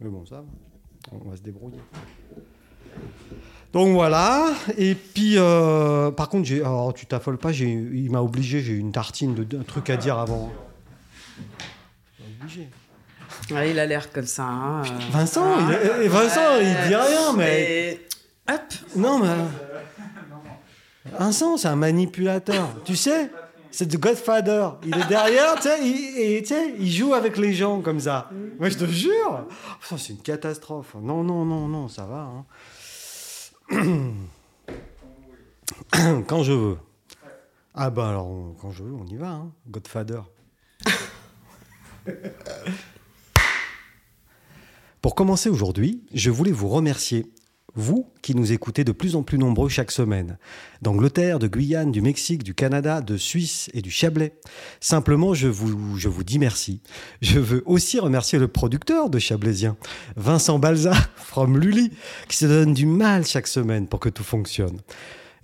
Mais bon, ça, va. on va se débrouiller. Donc voilà. Et puis, euh, par contre, j'ai, alors, tu t'affoles pas, j'ai, il m'a obligé, j'ai une tartine de, d'un truc à dire avant. Obligé. Ouais, il a l'air comme ça. hein, euh. Vincent, il, Ah, eh, Vincent, il dit rien, mais. Hop Non, mais. Vincent, c'est un manipulateur. Tu sais C'est The Godfather. Il est derrière, tu sais, il, et, joue avec les gens comme ça. Moi, je te jure. C'est une catastrophe. Non, non, non, non, ça va. hein. quand je veux. Ah bah alors, on- quand je veux, on y va. Hein. Godfather. Pour commencer aujourd'hui, je voulais vous remercier, vous qui nous écoutez de plus en plus nombreux chaque semaine, d'Angleterre, de Guyane, du Mexique, du Canada, de Suisse et du Chablais. Simplement, je vous, je vous dis merci. Je veux aussi remercier le producteur de Chablaisien, Vincent Balza, from Lully, qui se donne du mal chaque semaine pour que tout fonctionne.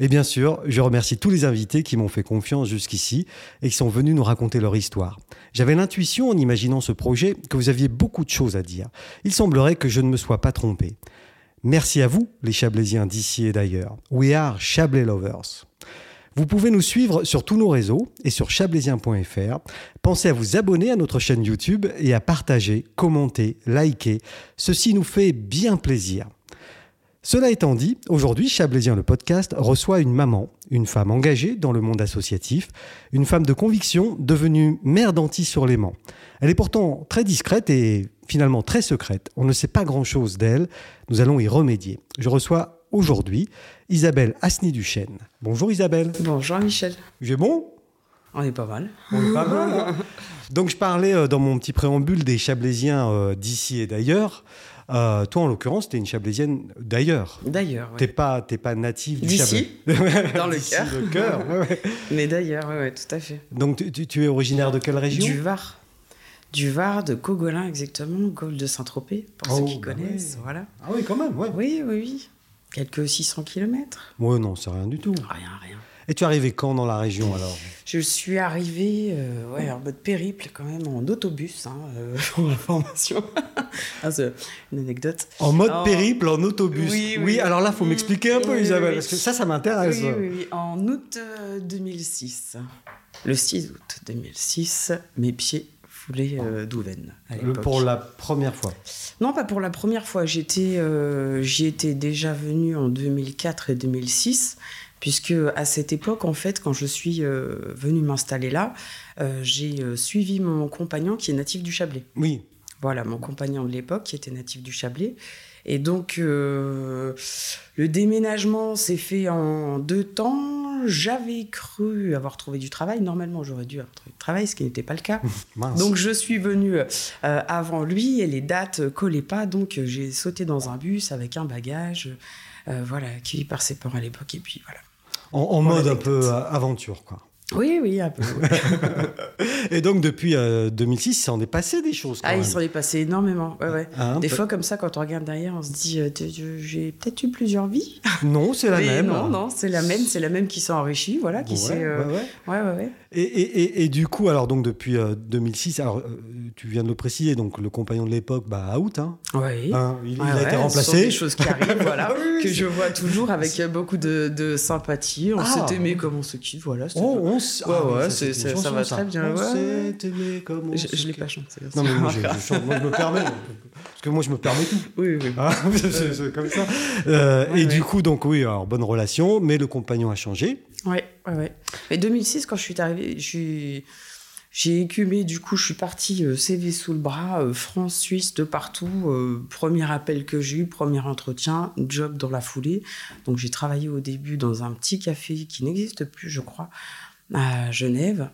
Et bien sûr, je remercie tous les invités qui m'ont fait confiance jusqu'ici et qui sont venus nous raconter leur histoire. J'avais l'intuition, en imaginant ce projet, que vous aviez beaucoup de choses à dire. Il semblerait que je ne me sois pas trompé. Merci à vous, les Chablaisiens d'ici et d'ailleurs. We are Chablais Lovers. Vous pouvez nous suivre sur tous nos réseaux et sur chablaisien.fr. Pensez à vous abonner à notre chaîne YouTube et à partager, commenter, liker. Ceci nous fait bien plaisir. Cela étant dit, aujourd'hui, Chablaisien le podcast reçoit une maman, une femme engagée dans le monde associatif, une femme de conviction devenue mère d'Antilles sur léman Elle est pourtant très discrète et finalement très secrète. On ne sait pas grand-chose d'elle. Nous allons y remédier. Je reçois aujourd'hui Isabelle Asni-Duchesne. Bonjour Isabelle. Bonjour Michel. J'ai bon? On est pas mal. On est pas mal, hein? Donc je parlais euh, dans mon petit préambule des Chablaisiens euh, d'ici et d'ailleurs. Euh, toi, en l'occurrence, tu es une Chablaisienne d'ailleurs. D'ailleurs, ouais. T'es pas, t'es pas native du D'ici, dans le cœur. le cœur. ouais, mais d'ailleurs, ouais, tout à fait. Donc tu, es originaire de quelle région? Du Var. Du Var, de Cogolin exactement, Gaulle de Saint-Tropez, pour Oh, ceux qui bah connaissent. Voilà. Ah oui, quand même, ouais. Oui, oui, oui. Quelques 600 km. Ouais, non, c'est rien du tout. Rien, rien. Et tu es arrivé quand dans la région alors? Je suis arrivée euh, ouais, en mode périple quand même, en autobus, hein, euh, pour information. Ah, c'est une anecdote. En mode En- périple, en autobus. Oui, oui. alors là, faut Mm. m'expliquer un peu, Oui, Isabelle, parce que ça, ça m'intéresse. Oui, oui, oui, en août euh, 2006. Le 6 août 2006, mes pieds foulaient euh, Le- l'époque. pour la première fois? Non, pas pour la première fois. Euh, j'y étais déjà venue en 2004 et 2006, puisque à cette époque, en fait, quand je suis euh, venue m'installer là, euh, j'ai euh, suivi mon compagnon qui est natif du Chablais. Oui. Voilà, mon compagnon de l'époque qui était natif du Chablais. Et donc, euh, le déménagement s'est fait en deux temps. J'avais cru avoir trouvé du travail. Normalement, j'aurais dû avoir trouvé du travail, ce qui n'était pas le cas. Mince. Donc je suis venue euh, avant lui et les dates euh, collaient pas, donc j'ai sauté dans un bus avec un bagage, euh, voilà, accueilli par ses parents à l'époque et puis voilà. En, en mode un peu euh, aventure, quoi. Oui, oui, un peu. Et donc, depuis euh, 2006, il s'en est passé des choses quand ah, il même. s'en est passé énormément. Ouais, ouais. Hein, Des fois comme ça, quand on regarde derrière, on se dit, euh, j'ai peut-être eu plusieurs vies. Non, c'est la Mais même. Non, non, c'est la même, c'est la même qui s'est enrichie, voilà, qui s'est. euh, ouais, ouais, ouais. Et, et- et- et du coup, alors donc depuis euh, 2006, alors euh, tu viens de le préciser, donc le compagnon de l'époque, bah out, hein, Ouais. Hein, il, a ouais, été remplacé. des choses qui arrivent, voilà, Oui, oui, que c'est- je vois toujours avec beaucoup de, de sympathie. On Ah. s'est aimé comme on se quitte, voilà. Oh, on s- Ouais, ah, ouais, ça, c'est- va très bien, On s'est aimé comme on Je, se je l'ai pas chanté. Non, mais moi, je, je chante, moi, je me permets. Parce que moi, je me permets tout. Oui, oui. Hein, c'est c'est comme ça. Euh, et du coup, donc oui, alors bonne relation, mais le compagnon a changé. Ouais, ouais, ouais. Et 2006, quand je suis arrivée, j'ai écumé, du coup, je suis partie euh, CV sous le bras, euh, France, Suisse, de partout. euh, premier appel que j'ai eu, premier entretien, job dans la foulée. Donc j'ai travaillé au début dans un petit café qui n'existe plus, je crois, à Genève.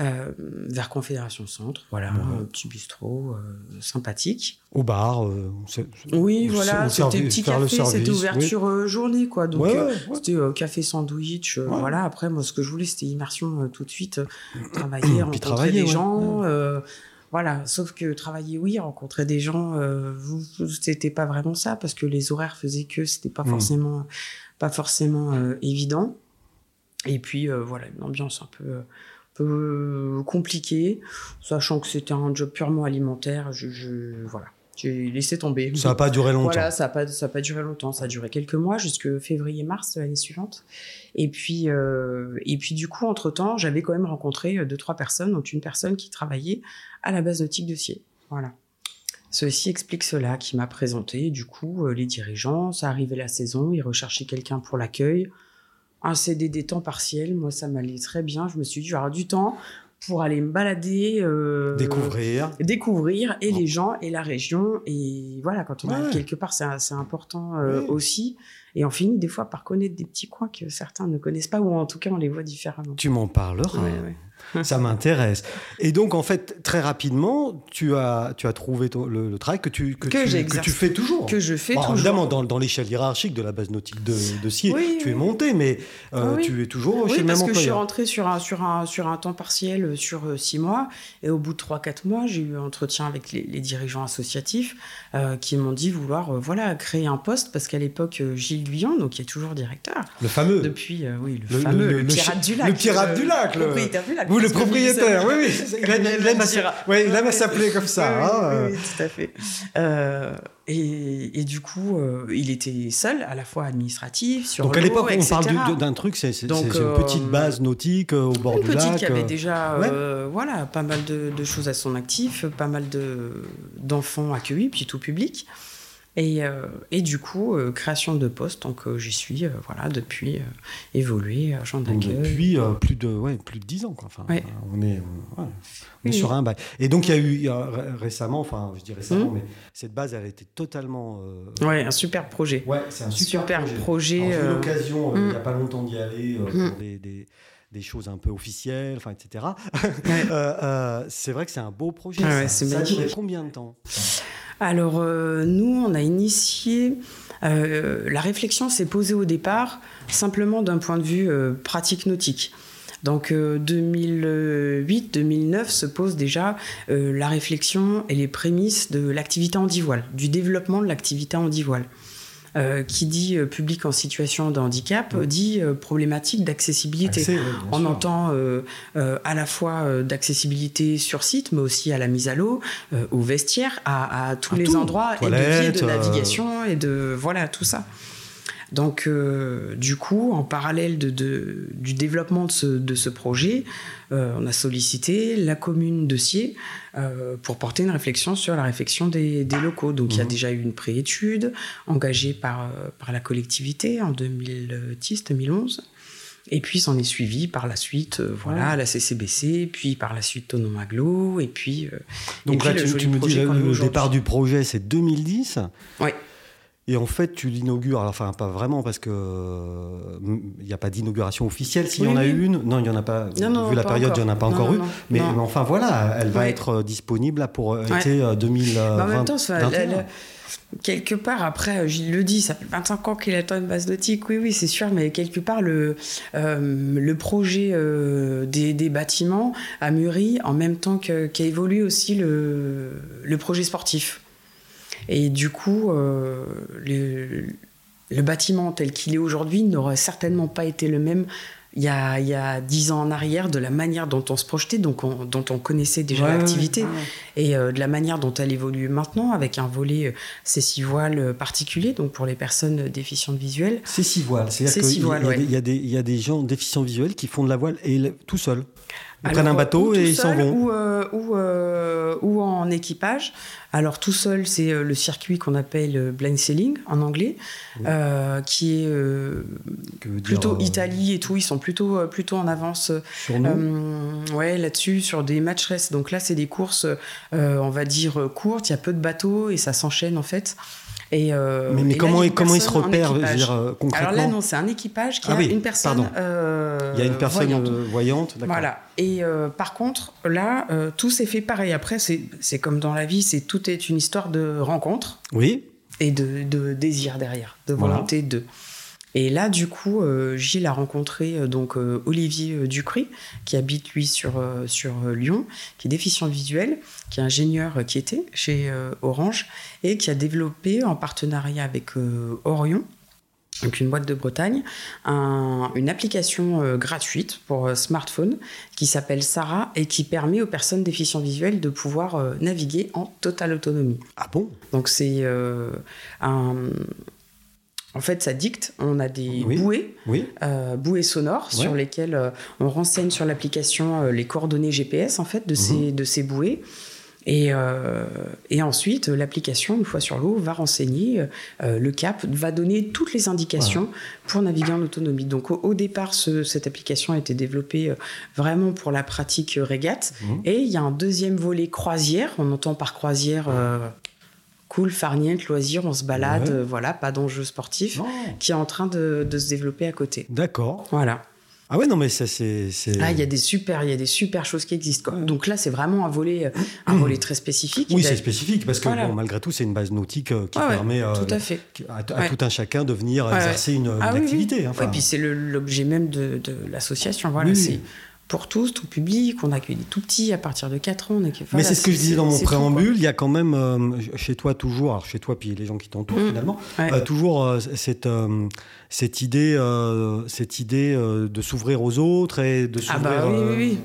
Euh, vers Confédération Centre, voilà, Ouais. un petit bistrot euh, sympathique. Au bar. euh, on Oui, on voilà, c'était petit café, c'était ouverture journée, quoi. Donc, Ouais, ouais, ouais. c'était café sandwich, Ouais. voilà. Après, moi, ce que je voulais, c'était immersion tout de suite, travailler, rencontrer des gens. voilà, sauf que travailler, oui, rencontrer des gens, c'était pas vraiment ça, parce que les horaires faisaient que c'était pas Mm. forcément, pas forcément évident. Et puis, voilà, une ambiance un peu, peu compliquée, sachant que c'était un job purement alimentaire. Je, je- voilà. J'ai laissé tomber. Ça n'a pas duré longtemps. Voilà, ça n'a pas, ça a pas duré longtemps. Ça a duré quelques mois, jusque février-mars de l'année suivante. Et puis, euh, et puis du coup, entre-temps, j'avais quand même rencontré deux, trois personnes, dont une personne qui travaillait à la base nautique de Sier. Voilà. Ceci explique cela, qui m'a présenté, du coup, euh, les dirigeants. Ça arrivait la saison, ils recherchaient quelqu'un pour l'accueil. Un CDD temps partiel, moi, ça m'allait très bien. Je me suis dit, j'aurai du temps pour aller me balader. euh, Découvrir. découvrir et Bon. les gens et la région et voilà quand on Ouais. arrive quelque part c'est c'est important euh, Ouais. aussi et on finit des fois par connaître des petits coins que certains ne connaissent pas ou en tout cas on les voit différemment Tu m'en parleras. Ouais, ouais. Ça m'intéresse. Et donc, en fait, très rapidement, tu as, tu as trouvé ton- le, le travail que tu, que, Que tu, fais toujours. que je fais Bon, toujours évidemment, dans, dans l'échelle hiérarchique de la base nautique de, de Oui, tu es monté, mais euh, oui. tu es toujours oui chez le parce même que je suis employeur. rentrée sur un sur un sur un temps partiel euh, sur euh, six mois et au bout de trois quatre mois j'ai eu un entretien avec les, les dirigeants associatifs euh, qui m'ont dit vouloir euh, voilà créer un poste parce qu'à l'époque euh, Gilles Guyon donc qui est toujours directeur Le fameux. depuis euh, oui le, Le- fameux le- le, le pirate du lac le pirate du lac, le- propriétaire du lac Vous, le propriétaire, oui, oui. Il aime, il ouais, il s'appeler comme ça. Oui, hein, oui, oui, tout à fait. Euh, et, et du coup, euh, il était seul, à la fois administratif, sur Donc à l'époque, on parle du- d'un truc, c'est une petite base nautique au bord Une du petite lac. qui avait déjà ouais. voilà, pas mal de, de choses à son actif, pas mal de- d'enfants accueillis, puis tout public. Et, euh, et du coup, euh, création de poste, donc j'y suis euh, voilà, depuis évolué, agent d'accueil. depuis plus de ouais, plus de 10 ans quoi. Enfin, Ouais. on est, ouais, on est Oui, sur un bail. Et donc il y a eu y a récemment, enfin je dis récemment, Mhm. mais cette base elle a été totalement. Ouais, un super projet. Ouais, c'est un super, Super projet. projet, J'ai eu l'occasion il n'y a mm. pas longtemps d'y aller pour des, des, des choses un peu officielles, enfin etc. Ouais. Euh, euh, c'est vrai que c'est un beau projet. Ah ça. ouais, ça a duré combien de temps? Alors, euh, nous, on a initié. euh, la réflexion s'est posée au départ simplement d'un point de vue euh, pratique nautique. Donc, 2008-2009 se pose déjà la réflexion et les prémices de l'activité handivoile, du développement de l'activité handivoile. Euh, qui dit euh, public en situation de handicap dit euh, problématique d'accessibilité. On sûr. entend à la fois d'accessibilité sur site, mais aussi à la mise à l'eau, au vestiaire, à, à tous À les tout. endroits, et de navigation, et de voilà tout ça. Donc, du coup, en parallèle de, de- du développement de ce, de ce projet, on a sollicité la commune de Sier euh, pour porter une réflexion sur la réflexion des, des locaux. Donc, il y a Mhm. déjà eu une préétude engagée par, euh, par la collectivité en 2010-2011. Et puis, s'en est suivi par la suite, euh, voilà, la CCBC, puis par la suite Tonon Aglo, et puis. euh, Donc et puis là, tu, me dis le, le départ du projet, c'est 2010. Ouais. Et en fait, tu l'inaugures, enfin pas vraiment parce que euh, il n'y a pas d'inauguration officielle. S'il y en a oui. eu une, non, il y en a pas. Non, non, vu la période, il n'y en a pas Non, encore eu. Mais, enfin voilà, elle va Ouais. être euh, disponible là pour Ouais. été euh, 2020. Bah, en même temps, ça- la- la- quelque part, après, euh, Gilles le dit, ça fait 25 ans qu'il attend une base nautique, oui, oui, c'est sûr, mais quelque part, le, euh, le projet euh, des, des bâtiments a mûri en même temps que- qu'a évolué aussi le, le projet sportif. Et du coup, euh, le, le bâtiment tel qu'il est aujourd'hui n'aurait certainement pas été le même il y, a, 10 ans en arrière, de la manière dont on se projetait, donc on- dont on connaissait déjà Ouais, l'activité ouais. et euh, de la manière dont elle évolue maintenant, avec un volet euh, cécivoile euh, particulier, donc pour les personnes déficientes visuelles. C'est six voiles. C'est-à-dire C'est qu'il six y, a- voiles, il y a ouais. y, y a des gens déficients visuels qui font de la voile et tout seuls. Ils Alors, prennent un bateau et ils s'en vont. Ou, euh, ou, euh, ou en équipage. Alors tout seul, c'est euh, le circuit qu'on appelle blind sailing en anglais, Oui. euh, qui est dire, plutôt Italie et tout. Ils sont plutôt, plutôt en avance Sur nous? Ouais, là-dessus, sur des match race. Donc là, c'est des courses, on va dire, courtes. Il y a peu de bateaux et ça s'enchaîne, en fait. Et, euh, mais mais et là, comment, ils- comment se repèrent dire, euh, Alors concrètement là, non, c'est un équipage qui Ah a oui, une personne. euh, Il y a une personne voyante. voyante. Voilà. Et par contre, là, tout s'est fait pareil. Après, c'est comme dans la vie, c'est tout est une histoire de rencontre Oui. et de, de désir derrière, de Voilà. volonté de. Et là, du coup, euh, Gilles a rencontré euh, donc euh, Olivier euh, Ducry, qui habite lui sur euh, sur euh, Lyon, qui est déficient visuel, qui est ingénieur euh, qui était chez euh, Orange et qui a développé en partenariat avec euh, Orion donc une boîte de Bretagne, une application gratuite pour smartphone qui s'appelle Sarah et qui permet aux personnes déficients visuels de pouvoir naviguer en totale autonomie. Ah bon? Donc c'est un en fait, ça dicte. On a des bouées, euh, bouées sonores, sur lesquelles euh, on renseigne sur l'application euh, les coordonnées GPS en fait de, ces, mhm. de ces bouées. Et, et ensuite, l'application, une fois sur l'eau, va renseigner le cap, va donner toutes les indications pour naviguer en autonomie. Donc, au, départ, cette application a été développée vraiment pour la pratique régate. Mhm. Et il y a un deuxième volet croisière. On entend par croisière cool, farniente, loisir, on se balade, voilà, pas d'enjeu sportif, qui est en train de, se développer à côté. D'accord. Voilà. Ah ouais, non, mais ça, c'est. Ah, il y a des super, il y a des super choses qui existent. Donc là, c'est vraiment un volet, euh, un volet très spécifique. Oui, c'est spécifique, parce que malgré tout, c'est une base nautique qui permet tout à, fait. à, tout un chacun de venir exercer une, ah activité. Enfin. et puis c'est l'objet même de, l'association. Voilà, c'est pour tous, tout public. On accueille des tout petits à partir de 4 ans. Mais c'est ce que je disais dans mon préambule. il y a quand même euh, chez toi toujours, alors chez toi puis les gens qui t'entourent mmh. finalement, euh, toujours euh, cette, cette idée, cette idée de s'ouvrir aux autres et de s'ouvrir. Ah bah oui, oui, oui.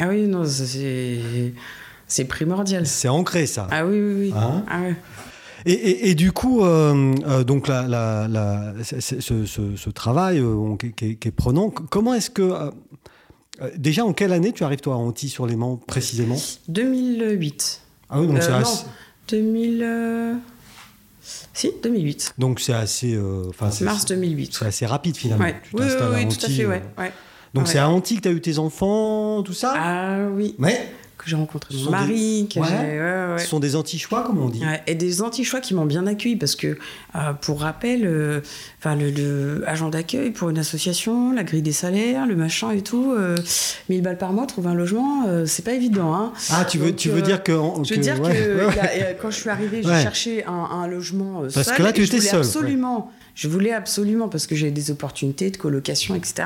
Ah oui, non, c'est primordial. C'est ancré ça. Ah oui, oui, oui. Hein ah et, et, du coup, donc la, la, la, ce, ce, ce, travail qui, est, qui, est, prenant, comment est-ce que euh, déjà, en quelle année tu arrives, toi, à Antilles-sur-les-Mans, précisément? 2008. Ah oui, donc c'est euh, assez... 2000... Euh, si, 2008. Donc c'est assez... Mars 2008. C'est assez rapide, finalement. Tu oui, oui, oui tout à fait, ouais. Donc c'est à Antilles que tu as eu tes enfants, tout ça? Ah oui. Mais que j'ai rencontré mon mari. Que Ce sont des anti-choix, comme on dit. et des anti-choix qui m'ont bien accueilli parce que, euh, pour rappel, euh, enfin le, agent d'accueil pour une association, la grille des salaires, le machin et tout, 1000 euh, balles par mois, trouver un logement, c'est pas évident. Hein. Ah, tu veux, tu veux dire que. je veux dire que quand je suis arrivée, j'ai cherché un, logement parce que là, tu étais seule. Absolument. Je voulais absolument parce que j'avais des opportunités de colocation, etc.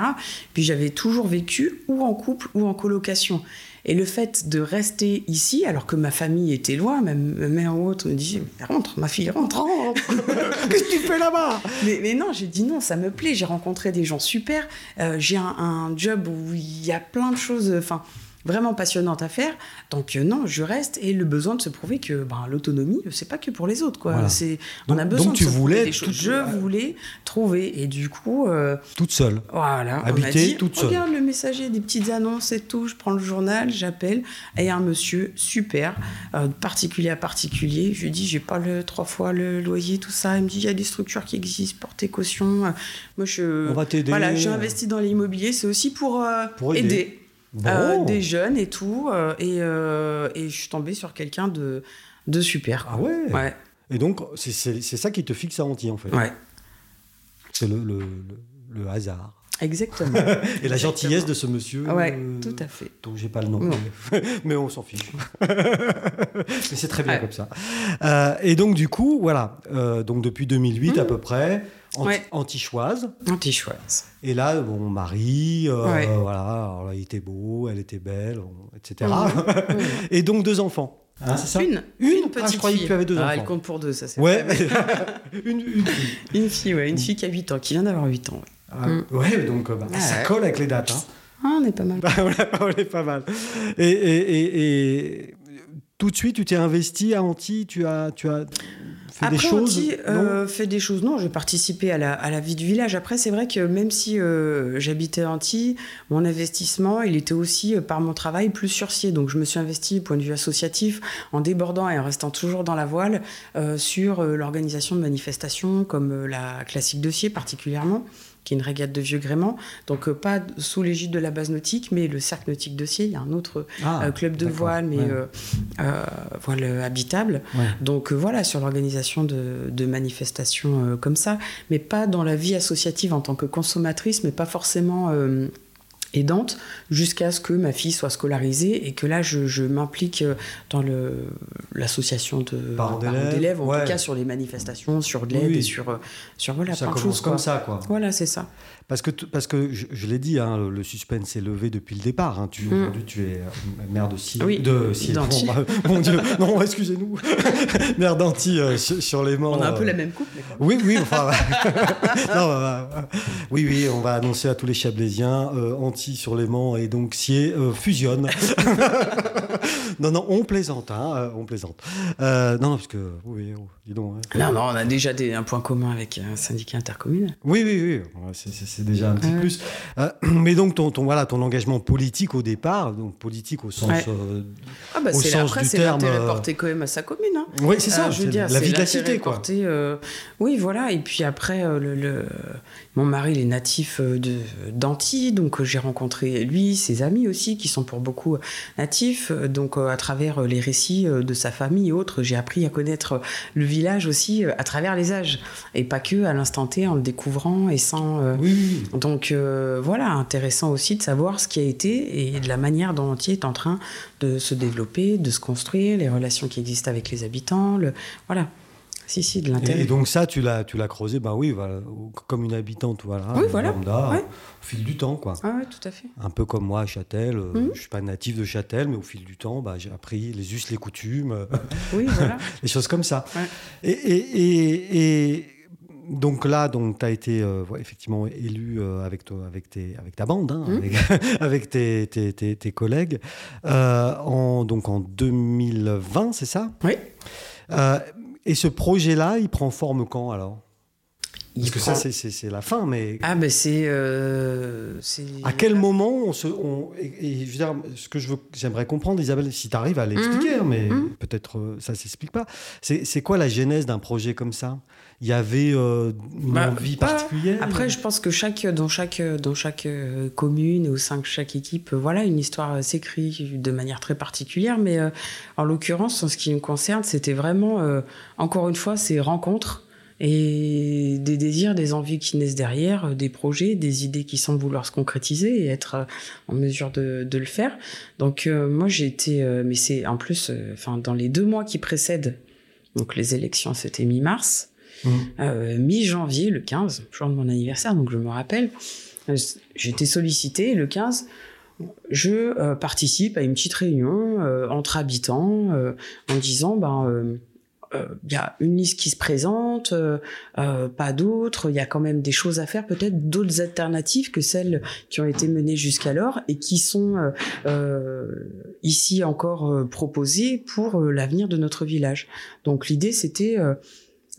Puis j'avais toujours vécu ou en couple ou en colocation. Et le fait de rester ici, alors que ma famille était loin, même ma mère ou autre me dit rentre, ma fille, rentre. Qu'est-ce que tu fais là-bas? Mais, non, j'ai dit non, ça me plaît. J'ai rencontré des gens super. Euh, j'ai un, un, job où il y a plein de choses. Enfin, vraiment passionnante à faire. Donc euh, non, je reste et le besoin de se prouver que ben, l'autonomie, c'est pas que pour les autres. Quoi. C'est, on a besoin donc de tu se voulais des choses. Je voulais trouver et du coup... Euh, toute seule. Voilà. Habiter on a dit, toute seule. Regarde le messager, des petites annonces et tout. Je prends le journal, j'appelle et un monsieur super, euh, particulier à particulier. Je lui dis, j'ai pas le trois fois le loyer, tout ça. Il me dit, il y a des structures qui existent, portez caution. Moi, je... On va t'aider. Voilà, j'ai investi dans l'immobilier. C'est aussi pour, pour aider. Euh, des jeunes et tout. Euh, et, euh, et, je suis tombée sur quelqu'un de, de super. Ah ouais, ouais. Et donc, c'est ça qui te fixe à Antilles, en fait. Ouais. C'est le, le, le, hasard. Exactement. et la gentillesse de ce monsieur. Ouais, tout à fait. Donc, j'ai pas le nom, mais, on s'en fiche. mais c'est très bien comme ça. et donc, du coup, voilà. donc, depuis 2008 à mmh. peu près, antichoise. Antichoise. Et là, mon mari, euh, voilà, il était beau, elle était belle, etc. et donc deux enfants. Hein, c'est ça? Une, une, petite ah, je croyais que tu avais deux ah, enfants. Elle compte pour deux, ça c'est Ouais, une, une, fille. Une fille, ouais, une fille qui a 8 ans, qui vient d'avoir 8 ans. Ouais, ah, mm. donc bah, ça colle avec les dates. Hein. Ah, on est pas mal. on est pas mal. Et, et, et, tout de suite, tu t'es investi à Antilles, tu as, tu as fait des choses euh, fait des choses. Non, j'ai participé à la, à la, vie du village. Après, c'est vrai que même si euh, j'habitais Antilles, mon investissement, il était aussi euh, par mon travail plus surcier. Donc, je me suis investi, point de vue associatif, en débordant et en restant toujours dans la voile sur l'organisation de manifestations comme la classique dossier particulièrement qui est une régate de vieux gréement. Donc, euh, pas sous l'égide de la base nautique, mais le cercle nautique dossier. Il y a un autre ah, euh, club de voile, mais euh, voile habitable. Donc, voilà, sur l'organisation de, de, manifestations comme ça, mais pas dans la vie associative en tant que consommatrice, mais pas forcément aidante jusqu'à ce que ma fille soit scolarisée et que là je, m'implique euh, dans l'association de parents d'élèves en tout cas sur les manifestations sur de l'aide et sur euh, sur voilà commence comme ça quoi. Voilà c'est ça parce que, parce que je, l'ai dit, hein, le, suspense s'est levé depuis le départ. Hein. Tu, mm. Aujourd'hui, tu es euh, mère de six. Oui, de bah, mon Dieu, non, excusez-nous. mère d'Anti euh, sur, les morts. On a un peu la même couple. Oui, oui, enfin. non, bah, bah, oui, oui, on va annoncer à tous les Chablaisiens euh, Anti sur l'aimant et donc Sier euh, fusionne. non, non, on plaisante, hein, on plaisante. non, non, parce que, oui, oh, dis donc. Hein. non, non, on a déjà des, un point commun avec un syndicat intercommunal. Oui, oui, oui, c'est déjà un petit plus. mais donc, ton, ton, voilà, ton engagement politique au départ, donc politique au sens, ah bah, au sens après, du terme. C'est porté quand même à sa commune. Hein. Oui, c'est ça, je veux dire. La vie de la cité, quoi. Porté, oui, voilà, et puis après, le, le mon mari, il est natif euh, de d'Antilles, donc euh, j'ai rencontré lui, ses amis aussi, qui sont pour beaucoup euh, natifs. Donc à travers les récits de sa famille et autres, j'ai appris à connaître le village aussi à travers les âges, et pas que à l'instant T en le découvrant et sans. Oui. Donc voilà, intéressant aussi de savoir ce qui a été et de la manière dont Antilles est en train de se développer, de se construire, les relations qui existent avec les habitants, le voilà. Si, si, de l'intérêt. Et, donc ça, tu l'as, tu l'as creusé, ben oui, voilà, comme une habitante, voilà, oui, voilà. au fil du temps, quoi. Ah oui, tout à fait. Un peu comme moi à Châtel, Je euh, ne mhm. je suis pas natif de Châtel, mais au fil du temps, bah, j'ai appris les us, les coutumes, oui, voilà. les choses comme ça. Et, et, et, donc là, donc tu as été euh, effectivement élu euh, avec, toi, avec, tes, avec ta bande, hein, mhm. avec, tes, tes, tes, collègues, en, donc en 2020, c'est ça? Oui. Et ce projet-là, il prend forme quand alors? Parce que ça, c'est la fin, mais. Ah, ben c'est. Euh, à quel moment on se. et, je veux dire, ce que j'aimerais comprendre, Isabelle, si tu arrives à l'expliquer, mhm. mais mhm. peut-être euh, ça ne s'explique pas. C'est quoi la genèse d'un projet comme ça? Il y avait euh, une bah, envie particulière Après, je pense que chaque, dans, chaque, dans chaque euh, commune, au sein de chaque équipe, voilà, une histoire s'écrit de manière très particulière. Mais euh, en l'occurrence, en ce qui me concerne, c'était vraiment, encore une fois, ces rencontres et des désirs, des envies qui naissent derrière, des projets, des idées qui semblent vouloir se concrétiser et être en mesure de, de le faire. Donc moi j'ai été, mais c'est en plus, enfin dans les deux mois qui précèdent, donc les élections c'était mi-mars, Mmh. Euh, mi-janvier, le 15, jour de mon anniversaire, donc je me rappelle, euh, j'ai été sollicité le 15. Je euh, participe à une petite réunion entre habitants en disant ben il y a une liste qui se présente, pas d'autres, il y a quand même des choses à faire, peut-être d'autres alternatives que celles qui ont été menées jusqu'alors et qui sont ici encore proposées pour l'avenir de notre village. Donc l'idée c'était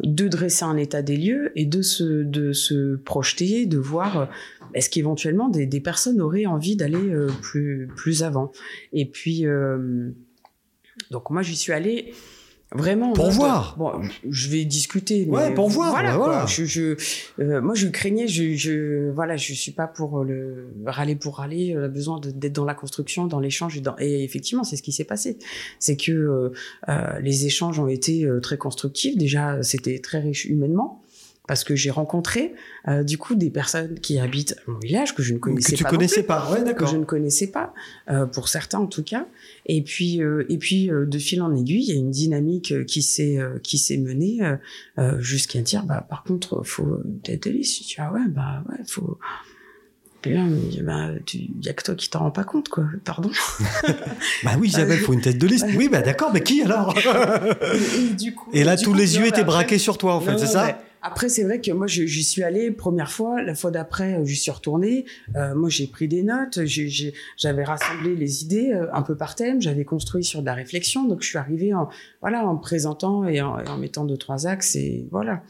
de dresser un état des lieux et de se, de se projeter, de voir euh, est-ce qu'éventuellement des, des, personnes auraient envie d'aller euh, plus, plus avant. Et puis, euh, donc moi j'y suis allée Vraiment. Pour voir. Bon, je vais discuter. ouais, pour voir. Voilà. voilà. Je, je euh, moi, je craignais. Je, je, voilà, je suis pas pour le râler pour râler. On a besoin d'être dans la construction, dans l'échange et, dans... et effectivement, c'est ce qui s'est passé. C'est que euh, euh les échanges ont été euh, très constructifs. Déjà, c'était très riche humainement parce que j'ai rencontré euh, du coup des personnes qui habitent mon village que je ne connaissais que tu pas. connaissais pas, ouais, d'accord. Que je ne connaissais pas, euh, pour certains en tout cas. Et puis euh, et puis euh, de fil en aiguille, il y a une dynamique euh, qui s'est euh, qui s'est menée jusqu'à dire bah par contre faut tête de liste. Tu vois ouais bah ouais faut. Puis là, bah, il y a que toi qui t'en rends pas compte, quoi. Pardon. bah oui, Isabelle, faut une tête de liste. Oui, bah d'accord, mais qui alors? Et, du coup, et là, tous les yeux étaient braqués sur toi, en fait, c'est ça? Après, c'est vrai que moi, j'y suis allée première fois. La fois d'après, j'y suis retournée. Euh, moi, j'ai pris des notes. J'avais rassemblé les idées euh, un peu par thème. J'avais construit sur de la réflexion. Donc, je suis arrivée en, voilà, en présentant et en, en mettant deux, trois axes. Et voilà.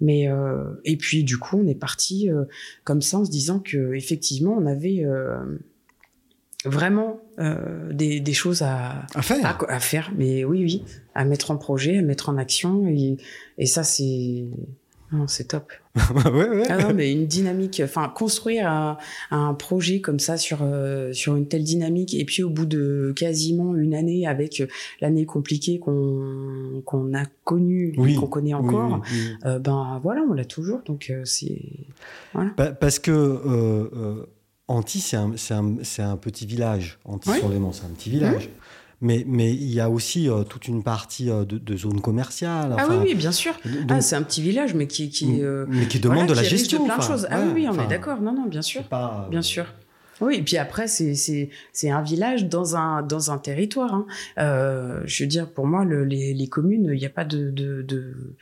Mais euh, et puis du coup, on est parti euh, comme ça en se disant que effectivement, on avait euh, vraiment euh, des, des, choses à, à faire. À, à, faire. Mais oui, oui, à mettre en projet, à mettre en action. Et, et ça, c'est c'est top. ouais, ouais. Ah non, mais une dynamique, enfin construire un, un projet comme ça sur euh, sur une telle dynamique et puis au bout de quasiment une année avec l'année compliquée qu'on qu'on a connue, qu'on connaît encore, euh, ben voilà, on l'a toujours. Donc euh, c'est voilà. parce que Anti, c'est un, un, un, petit village. Anti-sur-Léman, c'est un petit village. Mmh. Mais, mais il y a aussi euh, toute une partie euh, de, de, zone commerciale. ah oui, oui, bien sûr. ah, c'est un petit village, mais qui, qui, euh, mais qui demande de la gestion. De plein de choses. ah oui, oui, on est d'accord. Non, non, bien sûr. Pas, bien sûr. Oui, et puis après, c'est un village dans un, dans un territoire. Hein. je veux dire, pour moi, le, les, les, communes, il n'y a pas de, de, de euh,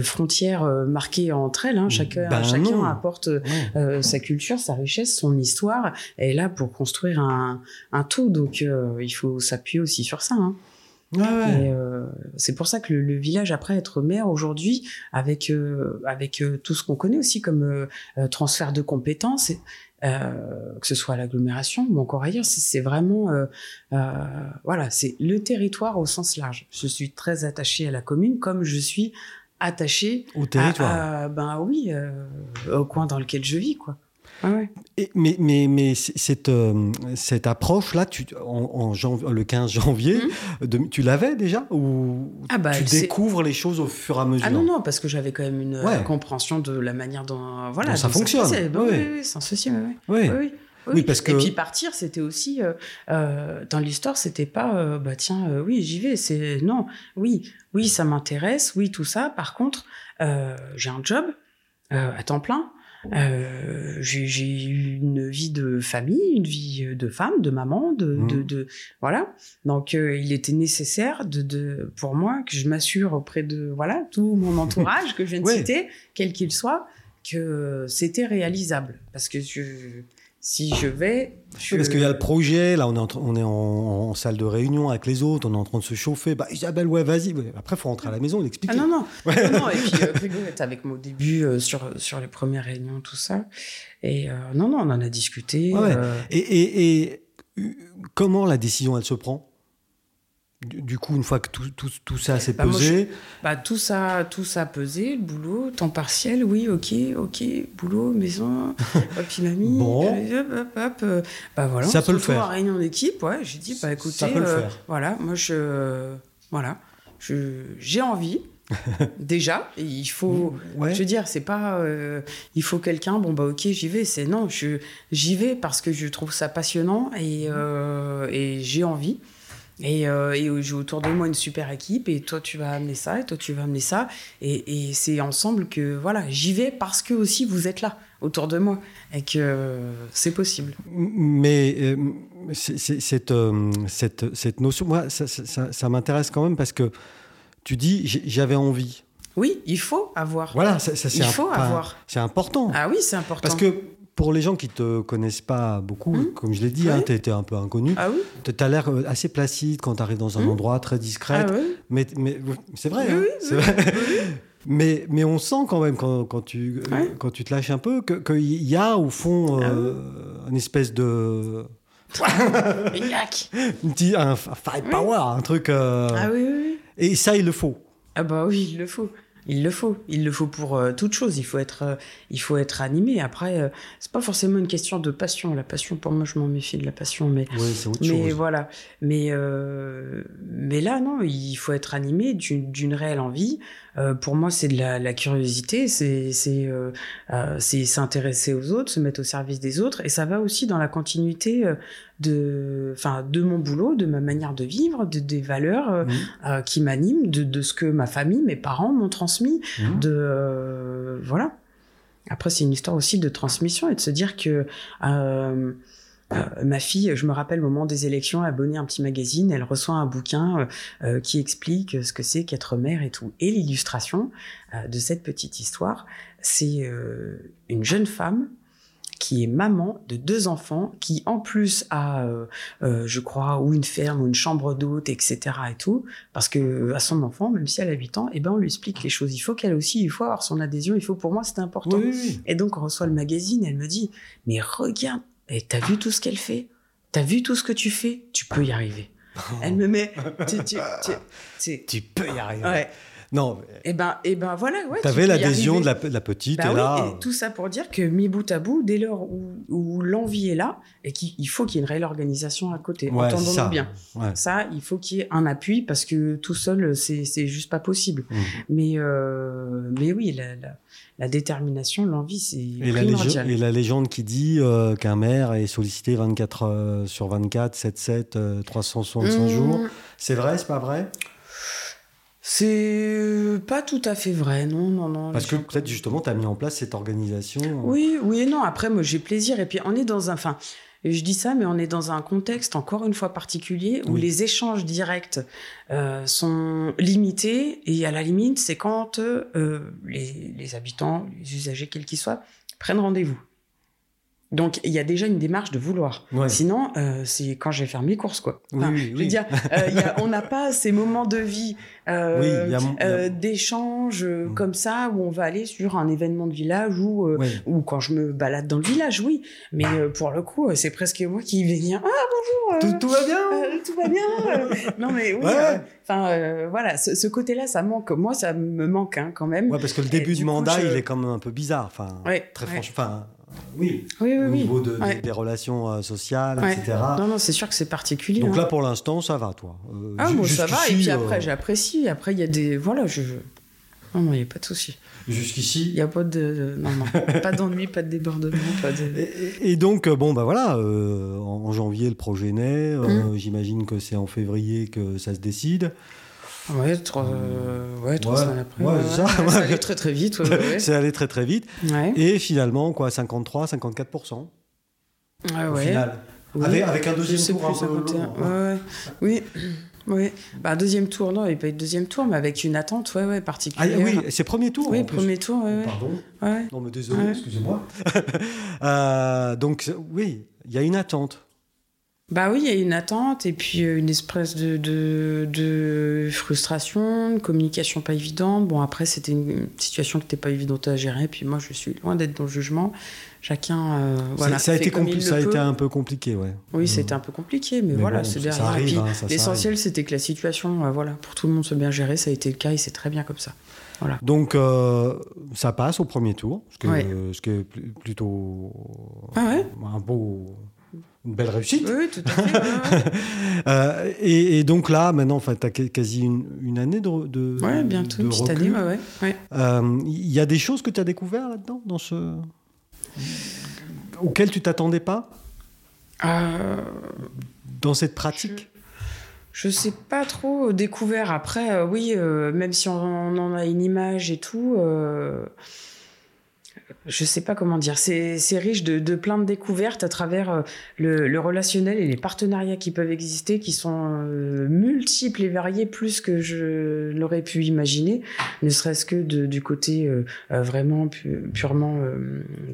frontières euh, marquées entre elles. Hein. Chacun, ben chacun apporte euh, sa culture, sa richesse, son histoire, et est là pour construire un, un tout. Donc il faut s'appuyer aussi sur ça. Hein. Ouais, c'est pour ça que le, village, après être maire aujourd'hui, avec avec tout ce qu'on connaît aussi comme transfert de compétences, que ce soit à l'agglomération ou encore ailleurs, c'est vraiment voilà, c'est le territoire au sens large. Je suis très attachée à la commune, comme je suis attaché au territoire. ben oui, euh, au coin dans lequel je vis, quoi. Et, mais mais, mais cette, euh, cette approche-là, tu, en, le 15 janvier, hum. tu l'avais déjà Ou ah bah, tu découvres les choses au fur et à mesure? Ah non, non, parce que j'avais quand même une compréhension de la manière dont, voilà, ça fonctionne. oui, oui, oui, sans souci. Oui. Oui. Oui, parce que... Et puis partir, c'était aussi euh, euh, dans l'histoire, c'était pas euh, bah tiens, oui, j'y vais. C'est non, oui, oui, ça m'intéresse, oui, tout ça. Par contre, j'ai un job à temps plein. j'ai eu une vie de famille, une vie de femme, de maman, de, de, mmh. de voilà. Donc il était nécessaire de, de pour moi que je m'assure auprès de voilà tout mon entourage que je viens de citer, quel qu'il soit, que c'était réalisable parce que je si je vais. parce qu'il y a le projet, là, on est, en, on est en, salle de réunion avec les autres, on est en train de se chauffer. Bah, Isabelle, ouais, vas-y. Après, il faut rentrer à la maison et l'expliquer. Ah non, non. non, non. Et puis, euh, avec moi au début euh, sur, sur les premières réunions, tout ça. Et euh, non, non, on en a discuté. Euh. Et, et, et comment la décision, elle se prend? Du coup, une fois que tout, tout, tout ça s'est bah, pesé. bah, tout ça, tout ça a pesé, le boulot, temps partiel, oui, ok, ok, boulot, maison, puis mamie, bon. hop, hop, euh, bah voilà. Ça peut le faire. réunion d'équipe, ouais, j'ai dit, bah écoutez, ça peut le euh, faire. voilà, moi je, voilà, je, j'ai envie. déjà il faut je veux dire c'est pas euh, il faut quelqu'un bon bah ok j'y vais c'est non je j'y vais parce que je trouve ça passionnant et, et j'ai envie et, euh, et j'ai autour de moi une super équipe, et toi tu vas amener ça, et toi tu vas amener ça, et, et c'est ensemble que voilà, j'y vais parce que aussi vous êtes là autour de moi, et que c'est possible. Mais euh, cette, euh, cette, cette, notion, moi, ça, ça, ça m'intéresse quand même parce que tu dis j'avais envie. Oui, il faut avoir. Voilà, ça, il faut avoir. C'est important. Ah oui, c'est important. Parce que pour les gens qui te connaissent pas beaucoup, mmh. comme je l'ai dit, hein, tu étais un peu inconnu. Ah oui tu as l'air euh, assez placide quand tu arrives dans un mmh. endroit très discret. Ah mais, mais c'est vrai. Hein, vrai. mais, mais on sent quand même, quand, quand tu, quand tu te lâches un peu, qu'il y a au fond euh, ah une espèce de. un petit un, power, un truc. Euh, ah oui, oui. Et ça, il le faut. Ah bah oui, il le faut. Il le faut, il le faut pour euh, toute chose. Il faut être, euh, il faut être animé. Après, euh, c'est pas forcément une question de passion. La passion, pour moi, je m'en méfie de la passion, mais, mais voilà. Mais mais là, non, il faut être animé d'une réelle envie. Pour moi, c'est de la, la curiosité, c'est c'est c'est s'intéresser aux autres, se mettre au service des autres, et ça va aussi dans la continuité de, enfin, de mon boulot, de ma manière de vivre, de, des valeurs euh, mmh. euh, qui m'animent, de, de, ce que ma famille, mes parents m'ont transmis, mmh. de euh, voilà. Après, c'est une histoire aussi de transmission et de se dire que ma fille, je me rappelle au moment des élections, a abonné un petit magazine, elle reçoit un bouquin qui explique ce que c'est qu'être mère et tout. Et l'illustration de cette petite histoire, c'est une jeune femme qui est maman de deux enfants, qui en plus a, euh, euh, je crois, ou une ferme, ou une chambre d'hôte, etc. et tout, parce que à son enfant, même si elle a 8 ans, eh ben on lui explique les choses. Il faut qu'elle aussi, il faut avoir son adhésion. Il faut, pour moi, c'est important. Et donc on reçoit le magazine, elle me dit, mais regarde, et t'as vu tout ce qu'elle fait, t'as vu tout ce que tu fais, tu peux y arriver. Elle me met, tu, tu, tu, tu peux y arriver. Ouais. Non. Et eh ben, et eh ben voilà. Ouais, tu avais l'adhésion de la, petite bah et là. et tout ça pour dire que mi bout à bout, dès lors où, l'envie est là, et qu'il faut qu'il y ait une réelle organisation à côté, ouais, entendons-nous bien. Ça, il faut qu'il y ait un appui parce que tout seul, c'est juste pas possible. Mmh. Mais, euh, mais oui, la, la, détermination, l'envie, c'est primordial. et la légende qui dit euh, qu'un maire est sollicité 24 euh, sur 24, 7-7, 365 jours, c'est vrai, c'est pas vrai? C'est euh, pas tout à fait vrai, non, non, non. Parce que peut-être justement, tu as mis en place cette organisation. Euh. Oui, oui et non. Après, moi, j'ai plaisir. Et puis, on est dans un. Enfin, je dis ça, mais on est dans un contexte encore une fois particulier où les échanges directs euh, sont limités. Et à la limite, c'est quand les, les habitants, les usagers, quels qu'ils soient, prennent rendez-vous. Donc il y a déjà une démarche de vouloir. Sinon, euh, c'est quand j'ai fait mes courses, quoi. Je veux dire, euh, on n'a pas ces moments de vie euh, d'échange mm. comme ça où on va aller sur un événement de village ou ou quand je me balade dans le village, oui. Mais pour le coup, c'est presque moi qui vais dire ah bonjour. Tout, va bien. tout va bien. non mais oui. Enfin voilà, ce, côté-là, ça manque. Moi, ça me manque hein, quand même. Ouais, parce que le début du mandat, il est quand même un peu bizarre. Enfin, très franchement oui, oui, au niveau des relations euh, sociales, etc. Non, non, c'est sûr que c'est particulier. Donc là, hein. pour l'instant, ça va, toi. Euh, ah, bon, ça va. Et puis après, euh, j'apprécie. Après, il y a des. Voilà, je. Non, non, il n'y a pas de souci. Jusqu'ici Il n'y a pas de. Non, non. pas d'ennui, pas de débordement. Pas de... et, donc, bon, bah voilà, en, janvier, le projet naît. Hum. J'imagine que c'est en février que ça se décide. Ouais, trois, euh, ouais, trois semaines après. Ouais, ça, ça allait très très vite. c'est allé très très vite. Et finalement, quoi, 53, 54%. Ah. Au final. Avec, avec, un deuxième tour un peu ouais, Oui. Oui, bah, deuxième tour, non, il n'y a pas eu de deuxième tour, mais avec une attente ouais, ouais, particulière. Ah oui, c'est premier tour Oui, premier tour, ouais, Pardon ouais. Non, mais désolé, excusez-moi. euh, donc, oui, il y a une attente. Bah oui, il y a une attente et puis euh, une espèce de, de, de frustration, une communication pas évidente. Bon, après, c'était une situation qui n'était pas évidente à gérer. Puis moi, je suis loin d'être dans le jugement. Chacun. Euh, voilà, ça, a, été, ça a été un peu compliqué, ouais. Oui, mmh. c'était un peu compliqué, mais, voilà, c'est derrière. Hein, l'essentiel, c'était que la situation, euh, voilà, pour tout le monde soit bien gérée. Ça a été le cas et c'est très bien comme ça. Voilà. Donc, ça passe au premier tour, ce, que, ce qui est plutôt ah ouais? un beau une belle réussite. Oui, tout à fait. Euh, et, donc là, maintenant, tu as quasi une, année de, de Ouais, bientôt, une petite année, ouais. Il euh, y a des choses que tu as découvert là-dedans, dans ce... auxquelles tu t'attendais pas? Euh, Dans cette pratique? je, sais pas trop découvert. Après, oui, même si on, en a une image et tout je sais pas comment dire, c'est riche de, de, plein de découvertes à travers euh, le, relationnel et les partenariats qui peuvent exister, qui sont euh, multiples et variés, plus que je l'aurais pu imaginer, ne serait-ce que du côté euh, vraiment purement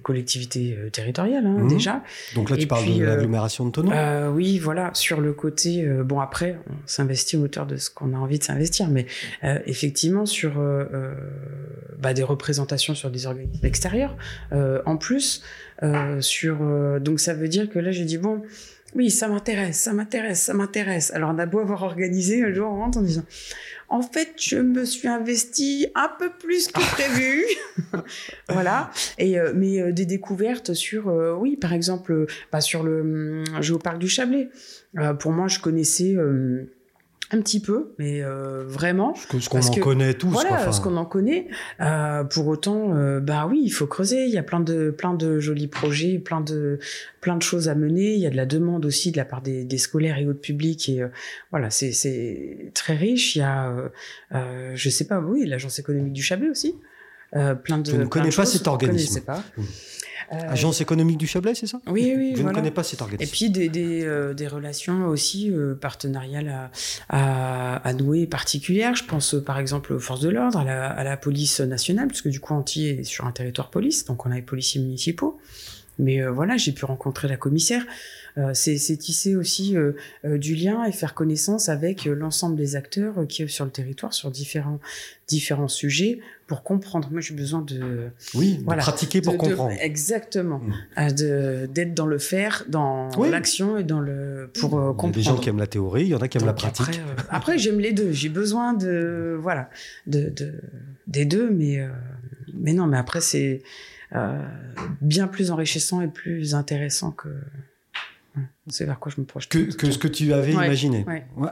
collectivité territoriale hein, mmh. déjà. Donc là, tu parles de l'agglomération de Tonon Oui, voilà, sur le côté, bon après, on s'investit au hauteur de ce qu'on a envie de s'investir, mais effectivement sur bah, des représentations sur des organismes extérieurs, euh, en plus euh, sur. Euh, donc ça veut dire que là j'ai dit bon. Oui, ça m'intéresse, ça m'intéresse, ça m'intéresse. Alors, on a beau avoir organisé, un jour, on rentre en disant, en fait, je me suis investi un peu plus que prévu. voilà. Et, mais des découvertes sur, oui, par exemple, pas sur le hum, géoparc du Chablais. pour moi, je connaissais un petit peu, mais euh, vraiment. Ce qu'on en connaît tous. Voilà, ce qu'on en connaît. Euh, pour autant, euh, bah oui, il faut creuser. Il y a plein de plein de jolis projets, plein de plein de choses à mener. Il y a de la demande aussi de la part des, des scolaires et autres publics. Et voilà, c'est c'est très riche. Il y a, je sais pas, oui, l'agence économique du Chablais aussi. Plein de. Je ne connais pas cet organisme. Je ne pas. Mmh. Euh, Agence économique du Chablais, c'est ça? Oui, oui. Je ne connais pas cet organisme. Et puis des, des, euh, des relations aussi euh, partenariales à, à, à, nouer particulières. Je pense par exemple aux forces de l'ordre, à la, à la police nationale, puisque du coup Antilles est sur un territoire police, donc on a les policiers municipaux. Mais euh, voilà, j'ai pu rencontrer la commissaire. Euh, c'est tisser aussi euh, du lien et faire connaissance avec l'ensemble des acteurs qui sur le territoire sur différents différents sujets pour comprendre. Moi, j'ai besoin de oui, de pratiquer pour comprendre. exactement, mmh. d'être dans le faire, dans l'action et dans le pour comprendre. Il y a des gens qui aiment la théorie, il y en a qui aiment la pratique. Après, après j'aime les deux. J'ai besoin de voilà de, de des deux, mais mais non, mais après c'est euh, bien plus enrichissant et plus intéressant que c'est vers quoi je me projette. Que, que ce que tu avais imaginé.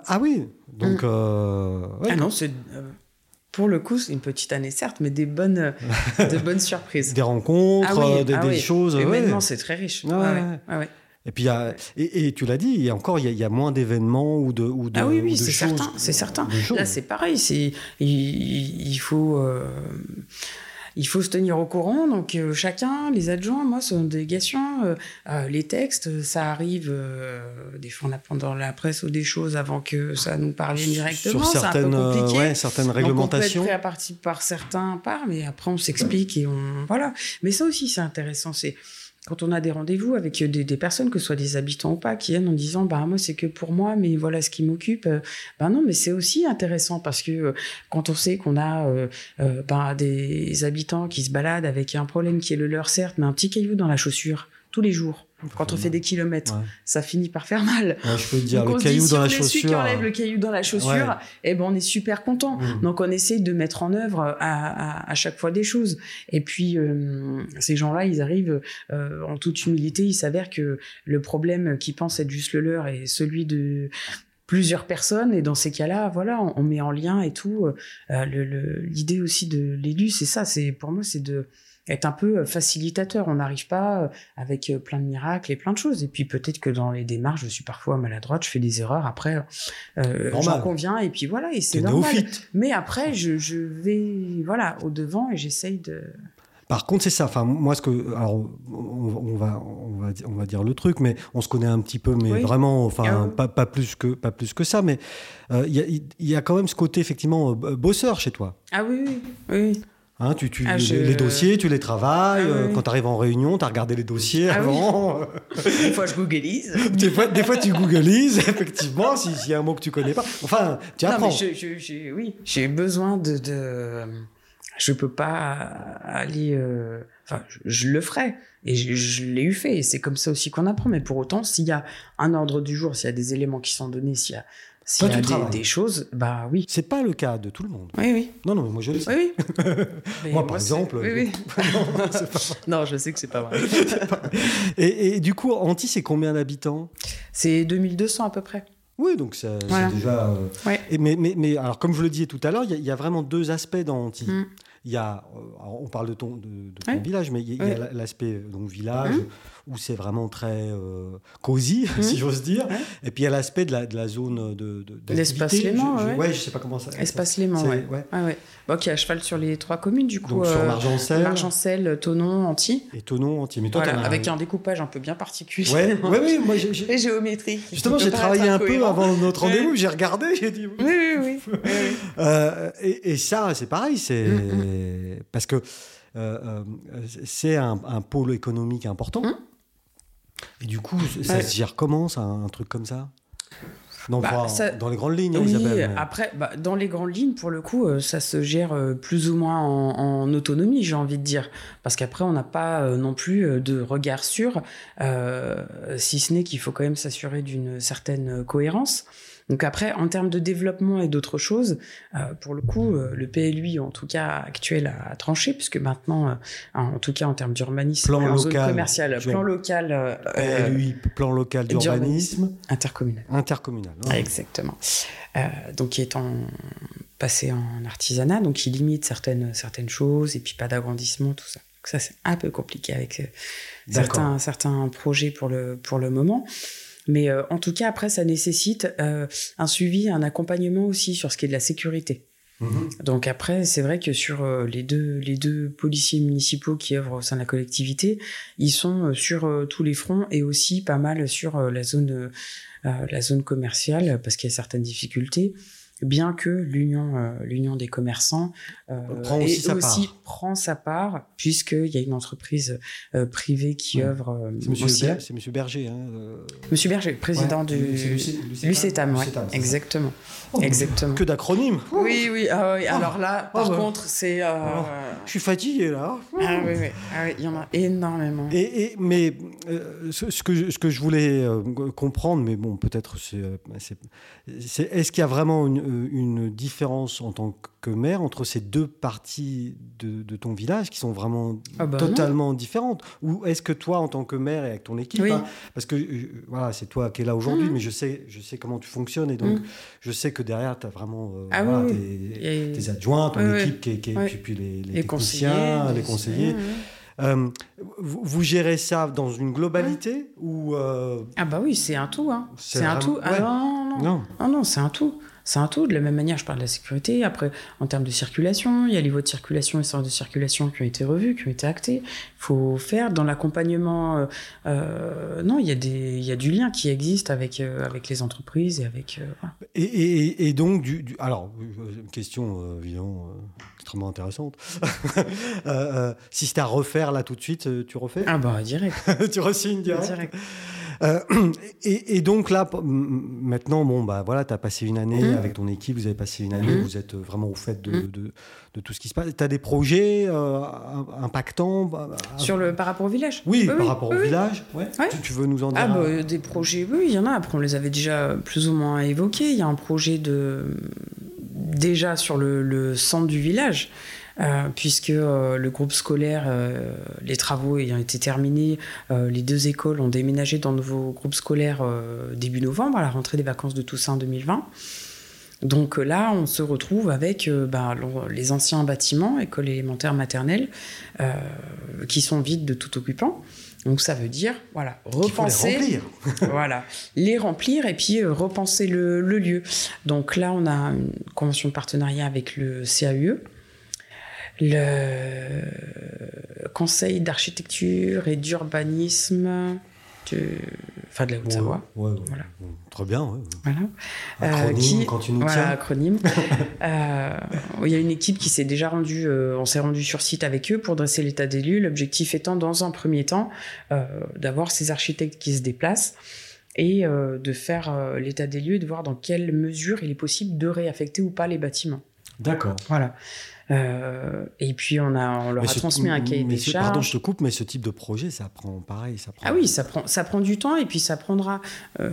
Ah oui, donc. Mm. Euh, ah non, c'est. Euh, pour le coup, c'est une petite année certes, mais des bonnes, de bonnes surprises. Des rencontres, ah des, ah choses. Humainement, c'est très riche. Et puis, y a, et, tu l'as dit, il y a encore il y, a, moins d'événements ou de, ou de Ah oui, oui, c'est certain. C'est certain. Là, c'est pareil. Il, il, faut il faut se tenir au courant. Donc euh, chacun, les adjoints, moi, sont délégation, euh, euh, les textes, ça arrive des fois on apprend dans la presse ou des choses avant que ça nous parle directement. Sur certaines, un peu compliqué. Ouais, certaines réglementations. Donc on peut être pris par certains par, mais après on s'explique et on voilà. Mais ça aussi c'est intéressant. C'est quand on a des rendez-vous avec des, personnes, que ce soit des habitants ou pas, qui viennent en disant bah moi c'est que pour moi, mais voilà ce qui m'occupe. Ben non, mais c'est aussi intéressant parce que euh, quand on sait qu'on a euh, ben, des habitants qui se baladent avec un problème qui est le leur certes, mais un petit caillou dans la chaussure tous les jours. Quand on fait des kilomètres, ça finit par faire mal. je peux te dire, le caillou dans la chaussure. Celui qui enlève le caillou dans la chaussure, eh ben on est super content. Mm. Donc on essaie de mettre en œuvre à, à, chaque fois des choses. Et puis euh, ces gens-là, ils arrivent euh, en toute humilité. Il s'avère que le problème qui pense être juste le leur est celui de plusieurs personnes et dans ces cas-là voilà on, met en lien et tout euh, l'idée aussi de l'élu c'est ça c'est pour moi c'est de être un peu euh, facilitateur. On n'arrive pas euh, avec euh, plein de miracles et plein de choses. Et puis peut-être que dans les démarches, je suis parfois maladroite, je fais des erreurs. Après, euh, j'en conviens et puis voilà, et c'est normal. Mais après, je, je vais voilà au devant et j'essaye de. Par contre, c'est ça. Enfin, moi, ce que, alors, on, va, on va, on va dire le truc, mais on se connaît un petit peu, mais vraiment, enfin, ah pas, pas, plus que, pas plus que ça. Mais il y, a, y, a, quand même ce côté effectivement bosseur chez toi. Ah oui, oui, oui. Hein, tu, tu, ah, les, dossiers, tu les travailles. Ah, euh, quand tu arrives en réunion, tu as regardé les dossiers ah avant. des fois, je googlise. des, fois, des fois, tu googlises, effectivement, s'il y a un mot que tu connais pas. Enfin, tu apprends. Non, mais je, oui, j'ai besoin de, de... Je peux pas aller... Euh, enfin, je, le ferai. Et je, l'ai eu fait. Et c'est comme ça aussi qu'on apprend. Mais pour autant, s'il y a un ordre du jour, s'il y a des éléments qui sont donnés, s'il y a s'il y a des, des, choses, bah oui. C'est pas le cas de tout le monde. Oui, oui. Non, non, moi je le sais. Oui, oui. moi, par exemple. Oui, oui. non, non, je sais que c'est pas vrai. et, et, du coup, Anti, c'est combien d'habitants? C'est 2200 à peu près. Oui, donc c'est déjà. Euh, ouais. et mais, mais, mais, alors, comme je le disais tout à l'heure, il y, y, a vraiment deux aspects dans Anti. Mm. Il y a, euh, on parle de ton, de, ton village, mais il y a, l'aspect euh, donc village mm où c'est vraiment très euh, cosy, mmh. si j'ose dire. Et puis il y a l'aspect de la, de la zone de, de l'espace Léman. Je, ouais. je sais pas comment ça. Espace Léman, ouais. ouais. ouais. Bon, qui est à cheval sur les trois communes du coup. Donc, sur Margencel, Margencel, Tonon, Anti. Et Tonon, Anti. Mais toi, voilà, avec un... découpage un peu bien particulier. Ouais, ouais, oui, moi j'ai. Et géométrie. Justement, j'ai travaillé un peu avant notre rendez-vous. J'ai regardé, j'ai dit. Oui, oui, oui. euh, et, et, ça, c'est pareil, c'est mmh, mmh. parce que. Euh, euh, c'est un, un, pôle économique important. Mmh. Et du coup, ça se gère comment, ça, un truc comme ça? Non, bah, dans les grandes lignes, oui, Après, bah, dans les grandes lignes, pour le coup, euh, ça se gère euh, plus ou moins en, autonomie, j'ai envie de dire. Parce qu'après, on n'a pas euh, non plus de regard sûr, si ce n'est qu'il faut quand même s'assurer d'une certaine cohérence. Donc après, en termes de développement et d'autres choses, euh, pour le coup, euh, le PLUI, en tout cas actuel, a, tranché, puisque maintenant, euh, en tout cas en termes d'urbanisme, plan local, zone commerciale, plan local... PLUI, plan local d'urbanisme... Intercommunal. Intercommunal. Exactement. donc qui est en passé en artisanat, donc qui limite certaines, certaines choses, et puis pas d'agrandissement, tout ça. Donc ça, c'est un peu compliqué avec certains, certains projets pour le, pour le moment. Mais euh, en tout cas, après, ça nécessite euh, un suivi, un accompagnement aussi sur ce qui est de la sécurité. Mhm. Donc après, c'est vrai que sur euh, les deux les deux policiers municipaux qui œuvrent au sein de la collectivité, ils sont sur tous les fronts et aussi pas mal sur la zone la zone commerciale parce qu'il y a certaines difficultés. Bien que l'union euh, l'union des commerçants euh, Prend aussi sa aussi part. prend sa part puisqu'il y a une entreprise euh, privée qui Ouais. œuvre euh, C'est monsieur, aussi. Ber- c'est monsieur Berger. Hein, euh, Monsieur Berger, président ouais, du Lucétam. Lucetam, ouais, Lucétam, exactement, Oh, exactement. Que d'acronymes. Oui, oui, ah oui, alors là, par Oh, bah. contre, c'est... euh, Oh. Je suis fatigué là. Ah oui, oui, ah oui, il y en a énormément. Et, et- mais euh, ce, ce que je, ce que je voulais euh, comprendre, mais bon, peut-être c'est, euh, c'est- est-ce qu'il y a vraiment une, euh, une différence en tant que maire entre ces deux parties de, de ton village qui sont vraiment Ah bah totalement différentes Ou est-ce que toi, en tant que maire et avec ton équipe, Oui. hein, parce que euh, voilà, c'est toi qui es là aujourd'hui, Mhm. mais je sais, je sais comment tu fonctionnes et donc Mhm. je sais que derrière, tu as vraiment euh, Ah voilà, oui, tes, Et- tes adjoints, ton équipe, qui est, qui Oui. puis, puis les, les les techniciens, conseillers, les conseillers. ouais, ouais. Euh, vous, vous gérez ça dans une globalité ou euh, Ah bah oui, c'est un tout, hein. C'est un tout. Ah ouais. non, non, non. non non, c'est un tout. C'est un tout. De la même manière, je parle de la sécurité. Après, en termes de circulation, il y a les voies de circulation et sortes de circulation qui ont été revus, qui ont été actés. Il faut faire dans l'accompagnement. euh, euh, non, il y, a des, il y a du lien qui existe avec, euh, avec les entreprises et avec. et, et- et donc du, du- alors une question évidemment extrêmement intéressante. Si c'était à refaire là tout de suite, tu refais? Ah bah, direct. Tu resignes direct. direct? Euh, et, et donc là, maintenant, bon, bah voilà, tu as passé une année Mhm. avec ton équipe, vous avez passé une année, Mhm. vous êtes vraiment au fait de, Mhm. de, de tout ce qui se passe. Tu as des projets euh, impactants bah, bah, Sur le, par rapport au village Oui, par oui, rapport oui, au village. Ouais. Ouais. Tu, tu veux nous en dire Ah bah, un- euh, des projets, oui, il y en a. Après, on les avait déjà plus ou moins évoqués. Il y a un projet de déjà sur le, le centre du village. Euh, puisque euh, le groupe scolaire, euh, les travaux ayant été terminés, les deux écoles ont déménagé dans de nouveaux groupes scolaires euh, début novembre, à la rentrée des vacances de Toussaint 2020. Donc là, on se retrouve avec ben, les anciens bâtiments, école élémentaire maternelle, euh, qui sont vides de tout occupant. Donc ça veut dire, voilà, faut les repenser remplir. voilà, les remplir et puis euh, repenser le, le lieu. Donc là, on a une convention de partenariat avec le CAUE, le Conseil d'architecture et d'urbanisme de, enfin de la Haute-Savoie. Ouais, ouais, Voilà. ouais. Très bien. Voilà. Acronyme, Euh, qui- quand tu nous Voilà, tiens. acronyme. Euh, Il y a une équipe qui s'est déjà rendue, euh, on s'est rendu sur site avec eux pour dresser l'état des lieux. L'objectif étant, dans un premier temps, euh, d'avoir ces architectes qui se déplacent et euh, de faire l'état des lieux et de voir dans quelle mesure il est possible de réaffecter ou pas les bâtiments. D'accord. Voilà. Euh, et puis on, a, on leur Mais a transmis un cahier des charges. Pardon, je te coupe, mais ce type de projet, ça prend pareil. Ça prend... Ah oui, ça prend, ça prend du temps et puis ça prendra, euh,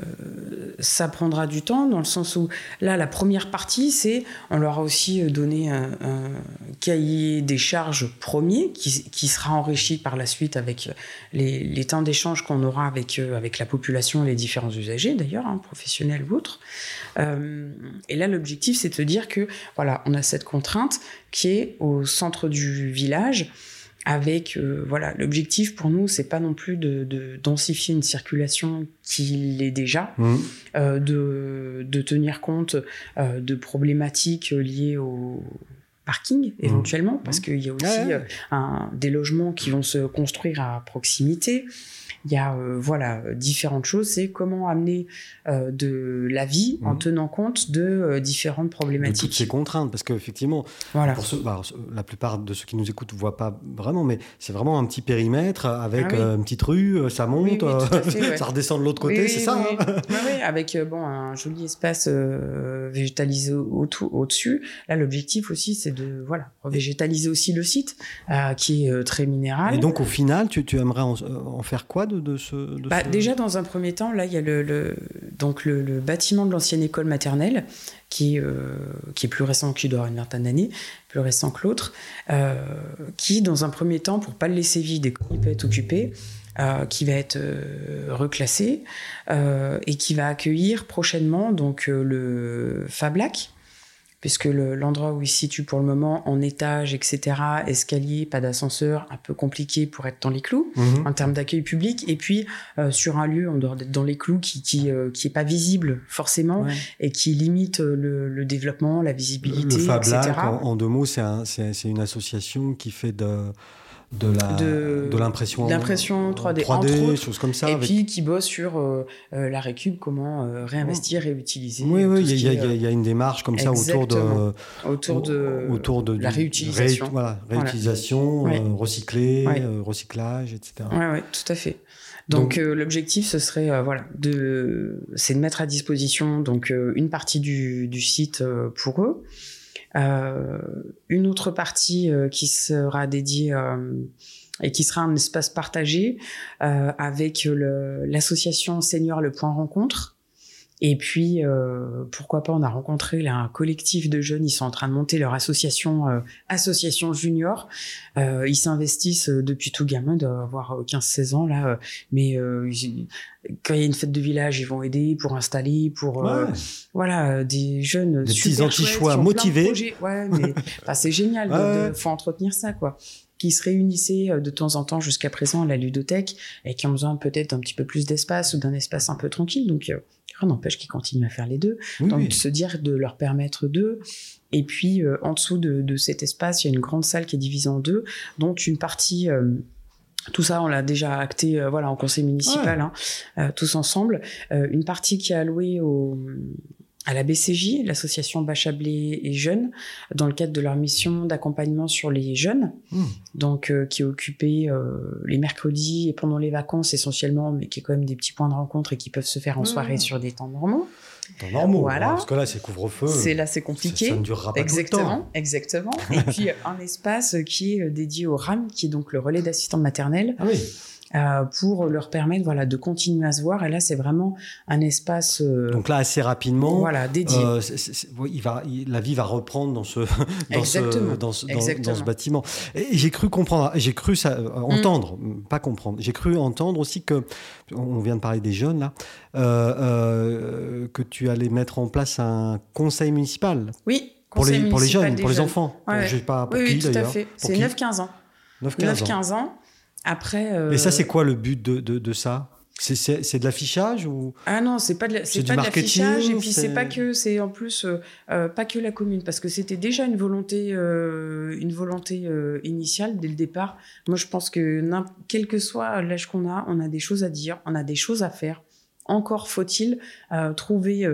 ça prendra du temps dans le sens où là, la première partie, c'est on leur a aussi euh, donné un, un cahier des charges premier qui, qui sera enrichi par la suite avec les, les temps d'échange qu'on aura avec, avec la population et les différents usagers d'ailleurs, hein, professionnels ou autres. Euh, et là, l'objectif, c'est de dire que voilà, on a cette contrainte qui est au centre du village avec euh, voilà l'objectif pour nous c'est pas non plus de, de densifier une circulation qui l'est déjà Mhm. euh, de, de tenir compte euh, de problématiques liées au parking éventuellement parce qu'il y a aussi Mmh. Ouais. un- des logements qui vont se construire à proximité il y a euh, voilà différentes choses c'est comment amener euh, de la vie en Mhm. tenant compte de euh, différentes de toutes problématiques ces contraintes, parce qu'effectivement, voilà pour ceux, bah, la plupart de ceux qui nous écoutent ne voient pas vraiment, mais c'est vraiment un petit périmètre avec Ah oui. une petite rue, ça monte, Oui, oui, tout à fait, ouais. ça redescend de l'autre côté, c'est ça oui, hein avec bon, un joli espace euh, végétalisé au- au-dessus. Là, l'objectif aussi, c'est de voilà, végétaliser aussi le site, euh, qui est très minéral. Et donc, au final, tu, tu aimerais en, en faire quoi de, de ce, de Bah, ce- Déjà, dans un premier temps, là, il y a le, le- donc le, le bâtiment de l'ancienne école maternelle, qui, euh, qui est plus récent, qui doit avoir une vingtaine d'années, plus récent que l'autre, euh, qui, dans un premier temps, pour pas le laisser vide et qu'il peut être occupé, euh, qui va être reclassé et qui va accueillir prochainement donc le Fab Puisque le- l'endroit où il se situe pour le moment, en étage, etc., escalier, pas d'ascenseur, un peu compliqué pour être dans les clous Mhm. en termes d'accueil public, et puis euh, sur un lieu, en dehors d'être dans les clous, qui qui, euh, qui est pas visible forcément Ouais. et qui limite euh, le, le développement, la Le visibilité, Fab etc. En, en deux mots, c'est un- c'est c'est une association qui fait de, de la de, l'impression l'impression 3D, 3D choses comme ça et puis qui bosse sur la récup comment réinvestir et utiliser oui oui il y, a une démarche comme ça autour de autour de autour de la réutilisation. voilà réutilisation recycler recyclage etc ouais, ouais tout à fait. Donc, euh, l'objectif ce serait euh, voilà de c'est de mettre à disposition donc euh, une partie du, du site pour eux, une autre partie qui sera dédiée et qui sera un espace partagé avec l'association Senior Le Point Rencontre et puis, euh, pourquoi pas, on a rencontré là, un collectif de jeunes, ils sont en train de monter leur association, euh, association junior. Euh, ils s'investissent euh, depuis tout gamin, d'avoir 15-16 ans là, mais quand il y a une fête de village, ils vont aider pour installer, pour voilà, des jeunes des petits anti-choix motivés. Ouais, mais c'est génial, il faut entretenir ça quoi qui se réunissaient de temps en temps jusqu'à présent à la ludothèque et qui ont besoin peut-être d'un petit peu plus d'espace ou d'un espace un peu tranquille. Donc, n'empêche qu'ils continuent à faire les deux. Donc de se dire de leur permettre deux. Et puis euh, en dessous de, cet espace, il y a une grande salle qui est divisée en deux, donc une partie euh, tout ça, on l'a déjà acté euh, voilà, en conseil municipal, hein, tous ensemble. une partie qui est allouée au, à la BCJ, l'association Bachablé et Jeunes, dans le cadre de leur mission d'accompagnement sur les jeunes, hmm. donc euh, qui est occupée euh, les mercredis et pendant les vacances essentiellement, mais qui est quand même des petits points de rencontre et qui peuvent se faire en hmm. soirée sur des temps normaux. Temps normaux, voilà. parce que là c'est couvre-feu. C'est là c'est compliqué. Ça, ne durera pas exactement, tout le temps. Exactement. et puis un espace qui est dédié au RAM, qui est donc le relais d'assistants maternels. Ah oui euh, pour leur permettre voilà de continuer à se voir. Et là, c'est vraiment un espace. Euh, Donc là, assez rapidement. Voilà, dédié. Euh, il va, la vie va reprendre dans ce dans ce dans ce, dans, ce bâtiment. J'ai cru comprendre, j'ai cru ça, mm. entendre, pas comprendre. J'ai cru entendre aussi que on vient de parler des jeunes là, que tu allais mettre en place un conseil municipal. Oui. Pour les, pour les jeunes, pour les enfants. Ouais, je sais pas pour oui, qui oui, tout à fait. C'est 9-15 ans. 9-15 ans. Après. Euh... ça, c'est quoi le but de, de, de ça? C'est de l'affichage ou? Ah non, c'est pas de c'est pas de l'affichage et puis c'est pas que c'est en plus euh, euh, pas que la commune parce que c'était déjà une volonté euh, une volonté euh, initiale dès le départ. Moi, je pense que quel que soit l'âge qu'on a, on a des choses à dire, on a des choses à faire. Encore faut-il euh, trouver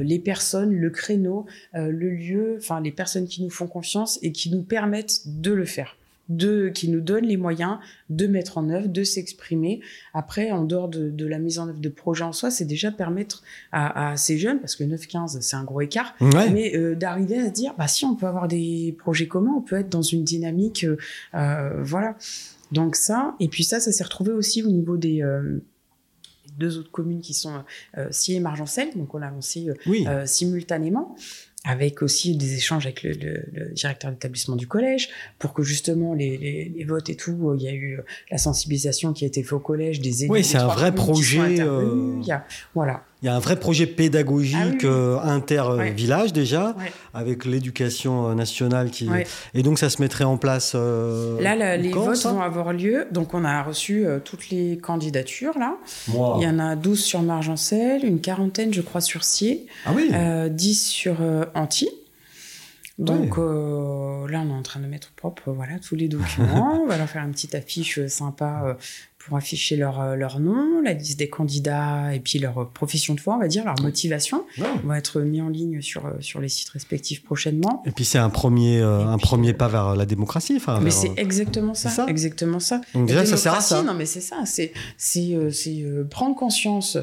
les personnes, le créneau, le lieu, enfin les personnes qui nous font confiance et qui nous permettent de le faire de, qui nous donne les moyens de mettre en œuvre, de s'exprimer. Après, en dehors de, la mise en œuvre de projets en soi, c'est déjà permettre à, ces jeunes, parce que 9-15, c'est un gros écart, mais euh, d'arriver à se dire, bah si on peut avoir des projets communs, on peut être dans une dynamique, euh, euh, voilà. Donc ça, et puis ça, ça s'est retrouvé aussi au niveau des deux autres communes qui sont euh, Scié et Margencel, donc on l'a lancé simultanément avec aussi des échanges avec le, le, directeur d'établissement du collège pour que justement les, les, les, votes et tout, il y a eu la sensibilisation qui a été faite au collège des élèves. Oui, c'est un vrai projet. Euh... Il y a, voilà. Il y a un vrai projet pédagogique ah euh, inter-village déjà, avec l'éducation euh, nationale qui. Et donc ça se mettrait en place. Euh, là, les votes vont avoir lieu. Donc on a reçu toutes les candidatures là. Il y en a 12 sur Margencel, une quarantaine je crois sur Sier, ah oui. 10 sur Anti. Donc là, on est en train de mettre propre voilà tous les documents. on va leur faire une petite affiche sympa pour afficher leur, euh, leur nom, la liste des candidats et puis leur profession de foi, on va dire, leur motivation, vont être mis en ligne sur, euh, sur les sites respectifs prochainement. Et puis c'est un premier, euh, un premier pas vers la démocratie. Enfin, mais c'est exactement ça, ça, exactement ça. Donc déjà, ça sert à ça. Non, mais c'est ça, c'est c'est prendre conscience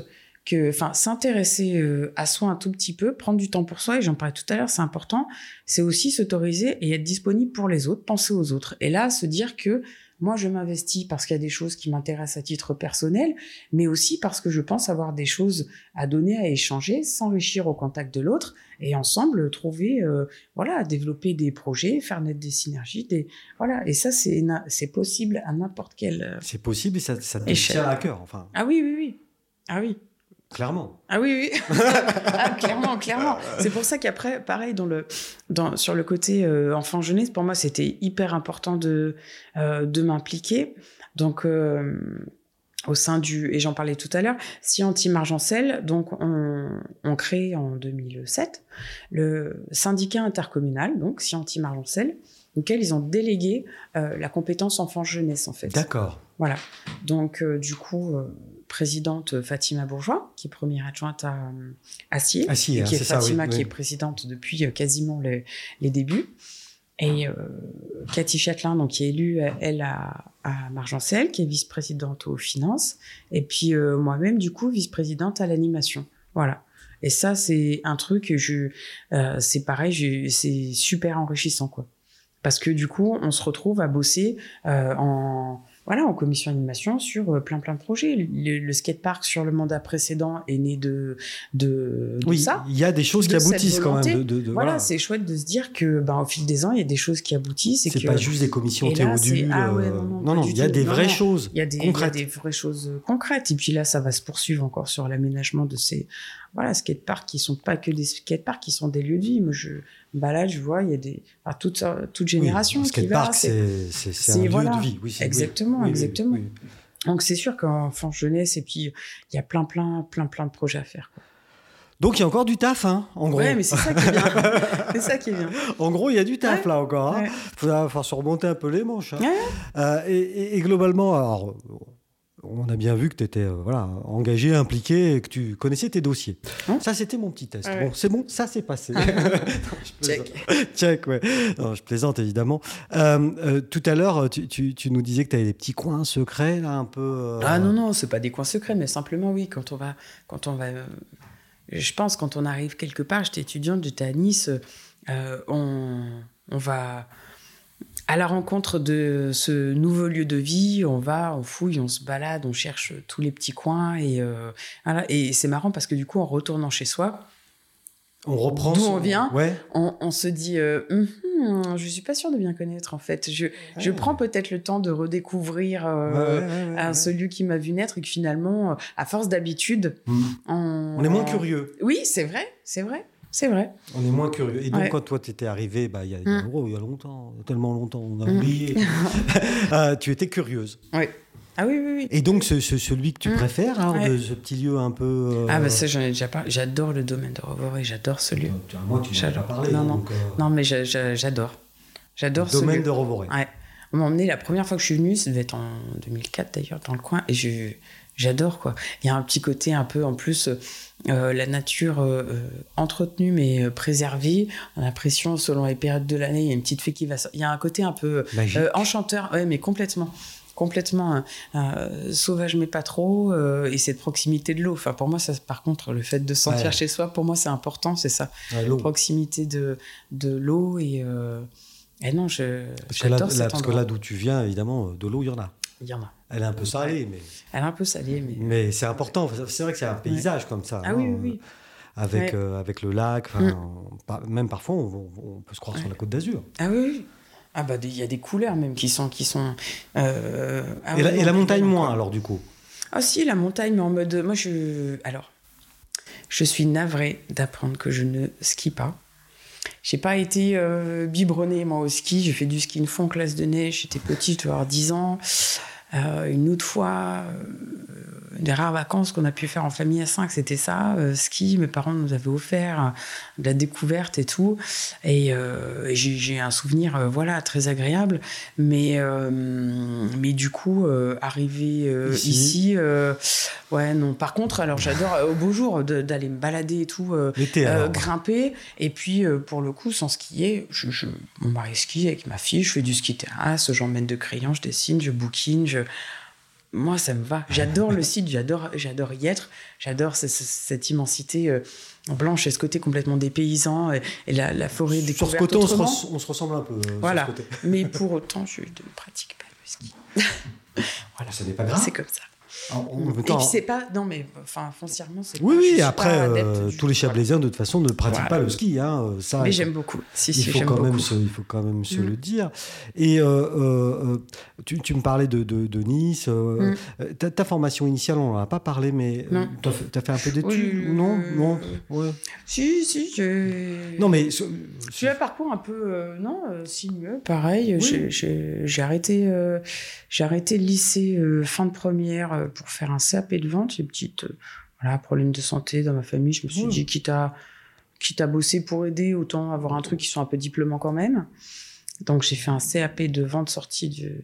que, enfin, s'intéresser à soi un tout petit peu, prendre du temps pour soi, et j'en parlais tout à l'heure, c'est important, c'est aussi s'autoriser et être disponible pour les autres, penser aux autres. Et là, se dire que moi, je m'investis parce qu'il y a des choses qui m'intéressent à titre personnel, mais aussi parce que je pense avoir des choses à donner, à échanger, s'enrichir au contact de l'autre et ensemble trouver, euh, voilà, développer des projets, faire naître des synergies, des voilà. Et ça, c'est c'est possible à n'importe quel. Euh, c'est possible et ça, ça te tient à cœur, enfin. Ah oui, oui, oui. Ah oui. Clairement. Ah oui, oui. ah, clairement, clairement. C'est pour ça qu'après, pareil, dans le, dans, sur le côté euh, enfant-jeunesse, pour moi, c'était hyper important de, euh, de m'impliquer. Donc, euh, au sein du, et j'en parlais tout à l'heure, Scienti Margencel, donc on, on crée en 2007 le syndicat intercommunal, donc Scienti Margencel, auquel ils ont délégué la compétence enfant-jeunesse, en fait. D'accord. Voilà. Donc, du coup, présidente Fatima Bourgeois, qui est première adjointe à Acier, et hein, qui est, Fatima, qui est présidente depuis quasiment les, les débuts. Et euh, Cathy Châtelain, donc, qui est élue, elle, à, à Margencel, qui est vice-présidente aux finances. Et puis euh, moi-même, du coup, vice-présidente à l'animation. Voilà. Et ça, c'est un truc, je, euh, c'est pareil, c'est super enrichissant, quoi. Parce que du coup, on se retrouve à bosser euh, en voilà, en commission animation sur euh, plein plein de projets. Le, le skatepark sur le mandat précédent est né de de, oui, ça. Il y a des choses qui aboutissent quand même. De, de, voilà, c'est chouette de se dire que ben, au fil des ans, il y a des choses qui aboutissent. C'est pas juste des commissions théodules. Ah ouais, non, non, non, non il y a des vraies choses. Il y a des vraies choses concrètes. Et puis là, ça va se poursuivre encore sur l'aménagement de ces voilà skateparks qui sont pas que des skateparks, qui sont des lieux de vie. Moi, je balade, je vois, il y a des enfin, toute toute génération oui, qui va. C'est un lieu de vie. Oui, exactement, oui, exactement. Donc c'est sûr qu'enfant jeunesse et puis il y a plein plein plein plein de projets à faire. Quoi. Donc il y a encore du taf, hein, en gros. Ouais, mais c'est ça qui est bien. c'est ça qui est bien. En gros, il y a du taf là encore. Il hein. va falloir se remonter un peu les manches. Hein. Euh, et, et, et, globalement, alors, on a bien vu que tu étais euh, voilà, engagé, impliqué et que tu connaissais tes dossiers. Hein ça, c'était mon petit test. Bon, c'est bon, ça s'est passé. Ah. Check. Check, ouais. je plaisante évidemment. Euh, euh, tout à l'heure, tu, nous disais que tu avais des petits coins secrets, là, un peu. Ah non, non, c'est pas des coins secrets, mais simplement, oui, quand on va. Quand on va je pense, quand on arrive quelque part, j'étais étudiante, j'étais à Nice, on, on va à la rencontre de ce nouveau lieu de vie, on va, on fouille, on se balade, on cherche tous les petits coins et euh, voilà. Et c'est marrant parce que du coup, en retournant chez soi, on reprend d'où on vient, ouais. on, se dit, euh, hum, je suis pas sûre de bien connaître en fait. Je, je prends peut-être le temps de redécouvrir euh, ce lieu qui m'a vu naître et que finalement, à force d'habitude, on... on... est moins curieux. Oui, c'est vrai, c'est vrai. C'est vrai. On est moins curieux. Et donc, quand toi, tu étais arrivé, bah, il, y a, mm. il y a longtemps, tellement longtemps, on a mm. oublié, euh, tu étais curieuse. Oui. Ah oui, oui, oui. Et donc, ce, celui que tu mm. préfères, hein, de ce petit lieu un peu. Euh, ah, bah ça, j'en ai déjà parlé. J'adore le domaine de Rovoré, j'adore ce lieu. moi, tu m'as déjà parlé. Non, non. Euh, non mais j'adore. J'adore ce domaine lieu. de Rovoré. Ouais. On m'a emmené la première fois que je suis venue, ça devait être en 2004 d'ailleurs, dans le coin, et j'adore, quoi. Il y a un petit côté un peu, en plus euh, la nature euh, euh, entretenue mais préservée. On a l'impression, selon les périodes de l'année, il y a une petite fée qui va. Il y a un côté un peu enchanteur, ouais, mais complètement. Complètement sauvage mais pas trop et cette proximité de l'eau. Enfin pour moi ça par contre le fait de sentir chez soi pour moi c'est important c'est ça. La proximité de de l'eau et, et non je j'adore parce que là d'où tu viens évidemment de l'eau il y en a il y en a elle est un peu salée, mais. Elle est un peu salée, mais. Mais c'est important. C'est vrai que c'est un paysage comme ça. Ah oui, oui, oui. Avec, euh, avec le lac. Mm. Même parfois, on, peut se croire sur la côte d'Azur. Ah oui, Ah bah, il y a des couleurs même qui sont. Qui sont euh, ah et, la, montagne moins, alors, du coup? Ah si, la montagne, mais en mode. Moi, je. Alors. Je suis navrée d'apprendre que je ne skie pas. J'ai pas été euh, moi, au ski. J'ai fait du ski fois en classe de neige. J'étais petite, je avoir 10 ans. Euh, une autre fois, euh, des rares vacances qu'on a pu faire en famille à 5, c'était ça, euh, ski. Mes parents nous avaient offert de la découverte et tout. Et, j'ai un souvenir, voilà, très agréable. Mais, mais du coup, arriver ici, ouais, non. Par contre, alors j'adore au beau jour d'aller me balader et tout, grimper. Et puis, pour le coup, sans skier, je, mon mari skie avec ma fille, je fais du ski terrasse, j'emmène de crayons, je dessine, je bouquine, je moi, ça me va. J'adore le site, j'adore, j'adore y être, j'adore cette, immensité euh, blanche et ce côté complètement dépaysant et, et la, forêt découverte. Sur ce côté, on se, on se, ressemble un peu. Euh, voilà. Mais pour autant, je ne pratique pas le ski. voilà. Ça n'est pas grave. C'est comme ça. Et puis c'est pas non mais enfin foncièrement c'est oui oui après euh, tous les Chablaisiens de toute façon ne pratiquent pas le ski hein, ça mais j'aime beaucoup. Si, si, il faut quand même se, il faut quand même se mm. le dire. Et euh, euh, tu, tu, me parlais de, de, Nice mm. ta, formation initiale on n'en a pas parlé mais tu as, fait un peu d'études non? Non? Ouais. si si j'ai non mais j'ai un parcours un peu non sinueux. Pareil j'ai arrêté j'ai arrêté le lycée fin de première pour faire un CAP de vente. J'ai petite euh, voilà, problème de santé dans ma famille. Je me suis dit, quitte à, quitte à bosser pour aider, autant avoir un truc qui soit un peu diplômant quand même. Donc j'ai fait un CAP de vente sortie de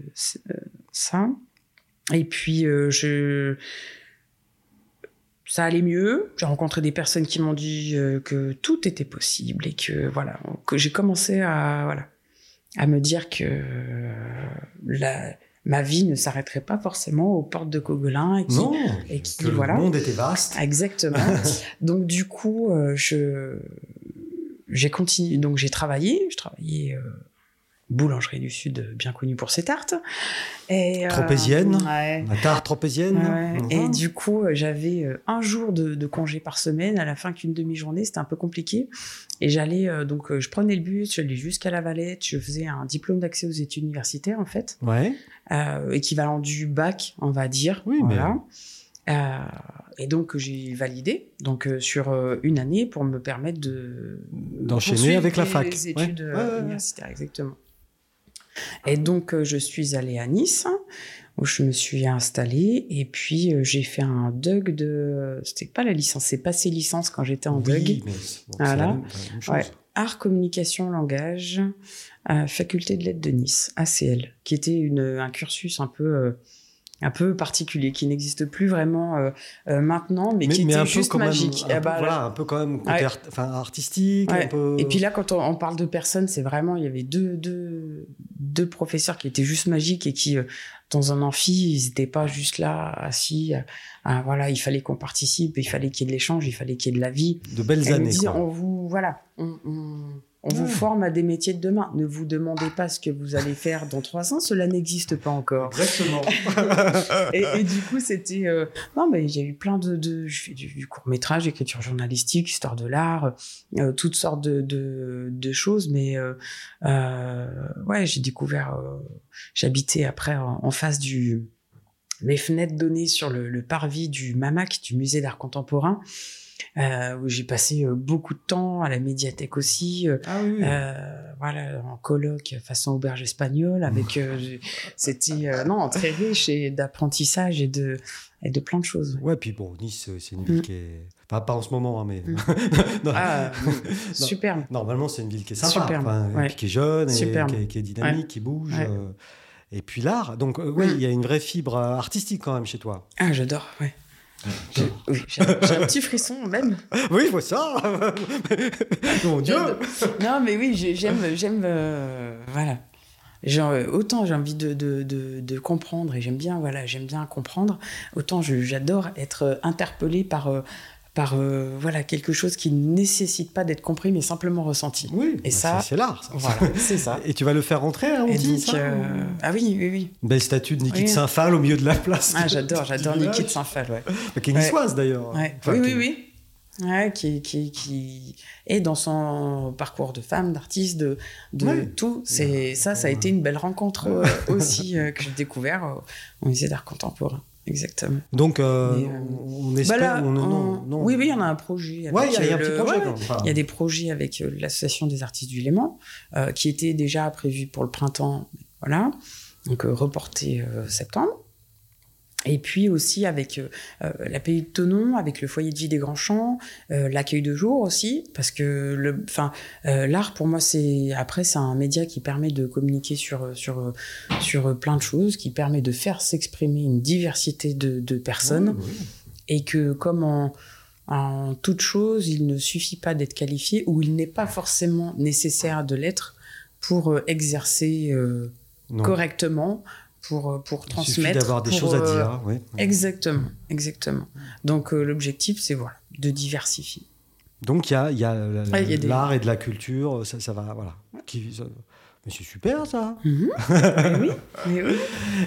euh, ça. Et puis je ça allait mieux. J'ai rencontré des personnes qui m'ont dit que tout était possible et que voilà, que j'ai commencé à voilà à me dire que la ma vie ne s'arrêterait pas forcément aux portes de Coguelin et qui, non, et qui que voilà. Le monde était vaste. Exactement. donc du coup, euh, je j'ai continué. Donc j'ai travaillé. Je travaillais euh, boulangerie du Sud, bien connue pour ses tartes. Et, euh, tropézienne. Ouais. La tarte tropézienne. Ouais. Et du coup, j'avais un jour de, de, congé par semaine. À la fin qu'une demi-journée, c'était un peu compliqué. Et j'allais donc, je prenais le bus, j'allais jusqu'à la Valette. Je faisais un diplôme d'accès aux études universitaires en fait. Ouais. Euh, équivalent du bac, on va dire. Oui, voilà. Mais... Euh, et donc j'ai validé donc euh, sur une année pour me permettre de d'enchaîner avec la fac. Les études. Ouais, universitaires, exactement. Et donc je suis allée à Nice où je me suis installée et puis j'ai fait un DUG de c'était pas la licence, c'est passé licence quand j'étais en oui, DUG. Mais bon, voilà. La même, la même chose. Ouais. Art, communication, langage, à faculté de lettres de Nice, ACL, qui était une, un cursus un peu, euh, un peu particulier, qui n'existe plus vraiment euh, euh, maintenant, mais, mais qui mais était juste magique. Même, un Ah bah, peu, voilà, là, un peu quand même côté Ouais. art- enfin, artistique. Ouais. Un peu... Et puis là, quand on, on parle de personnes, c'est vraiment, il y avait deux, deux, deux professeurs qui étaient juste magiques et qui, euh, dans un amphi, ils n'étaient pas juste là, assis. à- à, voilà, il fallait qu'on participe, il fallait qu'il y ait de l'échange, il fallait qu'il y ait de la vie. de belles Elle me années. dit, on vous, voilà, on, on- on vous Ouais. forme à des métiers de demain. Ne vous demandez pas ce que vous allez faire dans trois ans, cela n'existe pas encore. Exactement. Et, et du coup, c'était, euh, non, mais il y a eu plein de, de je fais du, du court métrage, écriture journalistique, histoire de l'art, euh, toutes sortes de, de, de choses. Mais euh, euh, ouais, j'ai découvert, euh, j'habitais après en, en face du, les fenêtres données sur le, le parvis du MAMAC, du musée d'art contemporain, euh, où j'ai passé euh, beaucoup de temps à la médiathèque aussi. euh, ah oui, euh, voilà, en colloque façon auberge espagnole, avec euh, c'était non très riche et d'apprentissage et de et de plein de choses. Ouais, puis bon, Nice, c'est une ville Mm. qui est. Pas, pas en ce moment, hein, mais. Mm. Non. Ah, superbe. Normalement, c'est une ville qui est sympa, Superbe, enfin, ouais. qui est jeune, et qui est, qui est dynamique, qui bouge. Et puis l'art. Donc, oui, Mm. il y a une vraie fibre artistique quand même chez toi. Ah, j'adore. Ouais. J'ai un, petit frisson même. Oui, je vois ça Mon Dieu Non, mais oui, j'ai- j'aime j'aime euh, voilà. Genre, euh, autant j'ai envie de, de, de, de comprendre et j'aime bien voilà j'aime bien comprendre autant j'adore être euh, interpellé par euh, par euh, voilà quelque chose qui ne nécessite pas d'être compris mais simplement ressenti Oui, Et bah, ça, c'est- l'art. voilà c'est ça Et tu vas le faire rentrer et Antilles, donc ça, euh, ou- ah oui oui oui belle statue de Niki Oui. de Saint-Phal au milieu de la place. ah j'adore j'adore Du Niki de village. Saint-Phal ouais Qui est Ouais. niçoise d'ailleurs. Ouais. Enfin, oui, qui- oui, oui. Ouais, qui, qui, qui est dans son parcours de femme, d'artiste, de, de Ouais. tout. C'est ça, ça a été une belle rencontre euh, aussi que j'ai découvert au musée d'art contemporain. Exactement. Donc, euh, Mais, euh, on Bah espère. là, on- non, on- non. Oui, oui, il y en a un projet. Il y a, un euh, petit projet. ouais, quoi. Enfin, Il y a des projets avec euh, l'association des artistes du Léman qui étaient déjà prévus pour le printemps. Voilà. Donc reporté septembre. Et puis aussi avec euh, euh, la Pays de Tonon, avec le foyer de vie des Grands Champs, euh, l'accueil de jour aussi, parce que le, enfin, euh, l'art pour moi c'est après c'est un média qui permet de communiquer sur sur sur plein de choses, qui permet de faire s'exprimer une diversité de, de personnes oui, oui. et que comme en, en toute chose, il ne suffit pas d'être qualifié ou il n'est pas forcément nécessaire de l'être pour exercer correctement, pour, euh, pour transmettre. d'avoir des pour, choses à euh, dire. oui. Exactement, exactement. Donc euh, l'objectif, c'est voilà, de diversifier. Donc il y a, y a des- l'art et de la culture, ça, ça va, voilà. Qui- ça- mais c'est super ça. Mhm. Mais oui, mais oui.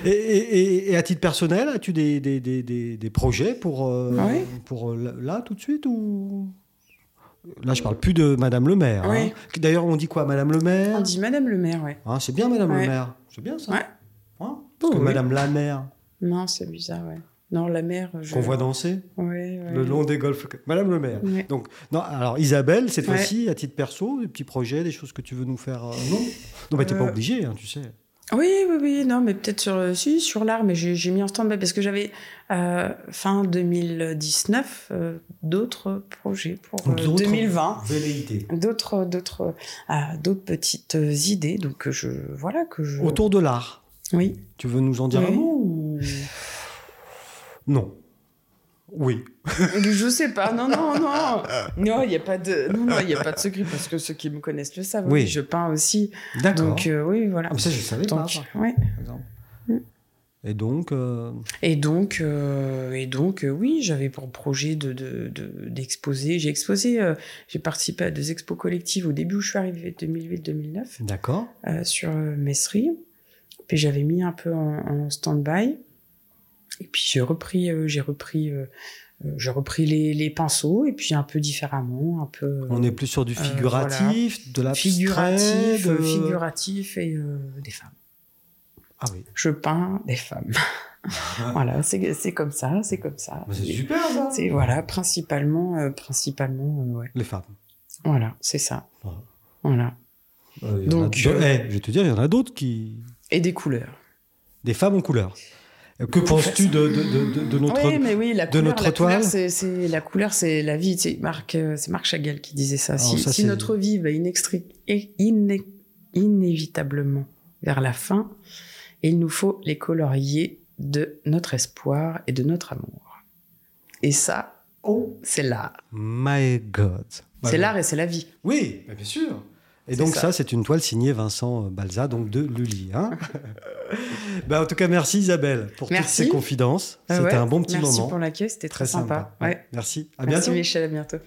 Et, et- et- et à titre personnel, as-tu des, projets pour, euh, là, là, tout de suite ou? Là, je parle plus de Madame le maire. Oui. hein. D'ailleurs, on dit quoi, Madame le maire? On dit Madame le maire, ouais. Hein, C'est bien, Madame Ouais. le maire. C'est bien ça. Ouais. Hein? Parce que oui. Madame la maire, Non, c'est bizarre, ouais. Non, la mère. Je... qu'on voit danser Ouais, ouais. le long des golfs. Madame le maire. Ouais. Donc, non, alors Isabelle, cette fois-ci, à titre perso, des petits projets, des choses que tu veux nous faire. euh, non? Non, mais t'es pas Euh, obligé, hein, tu sais. Oui, oui, oui, non, mais peut-être sur, si, sur l'art, mais j'ai mis en stand-by parce que j'avais euh, fin 2019 euh, d'autres projets pour euh, 2020. D'autres, d'autres, d'autres petites idées, donc je voilà que je. Autour de l'art. Oui. Tu veux nous en dire un mot ou... Non. Oui. je sais pas. Non, non, non. Non, il n'y a pas de. Non, non, il a pas de secret parce que ceux qui me connaissent le savent. Oui. Je peins aussi. D'accord. Donc euh, oui, voilà. Ah, ça, je savais donc, pas. Et donc. Euh, et donc, euh, et donc, oui, j'avais pour projet de d'exposer. j'ai exposé. j'ai participé à deux expos collectives au début où je suis arrivée, 2008-2009. D'accord. sur Messerie. Puis j'avais mis un peu en, en stand-by. Et puis j'ai repris, euh, j'ai repris, euh, euh, j'ai repris les, les, pinceaux et puis un peu différemment, un peu. On est plus sur du figuratif, de la figuratif, figuratif et des femmes. Ah oui. Je peins des femmes. voilà, c'est comme ça, c'est comme ça. C'est super ça. C'est voilà, principalement, principalement, ouais. Les femmes. Voilà, c'est ça. Voilà. Donc, je vais te dire, il y en a d'autres qui. Et des couleurs. Des femmes en couleur. Que penses-tu de, de, de, notre Oui, mais oui, la couleur, notre la couleur, c'est, la couleur, c'est la vie. C'est Marc, euh, c'est Marc Chagall qui disait ça. si, si notre vie va inévitablement vers la fin, il nous faut les colorier de notre espoir et de notre amour. Et ça, oh, c'est l'art. My God. C'est l'art et c'est la vie. Oui, bien sûr. Et donc ça, c'est une toile signée Vincent Balza, donc de Lully. Hein bah, en tout cas, merci Isabelle pour toutes ces confidences. Ah c'était un bon petit moment. Merci pour l'accueil, c'était très, sympa. Merci. À merci Michel, à bientôt.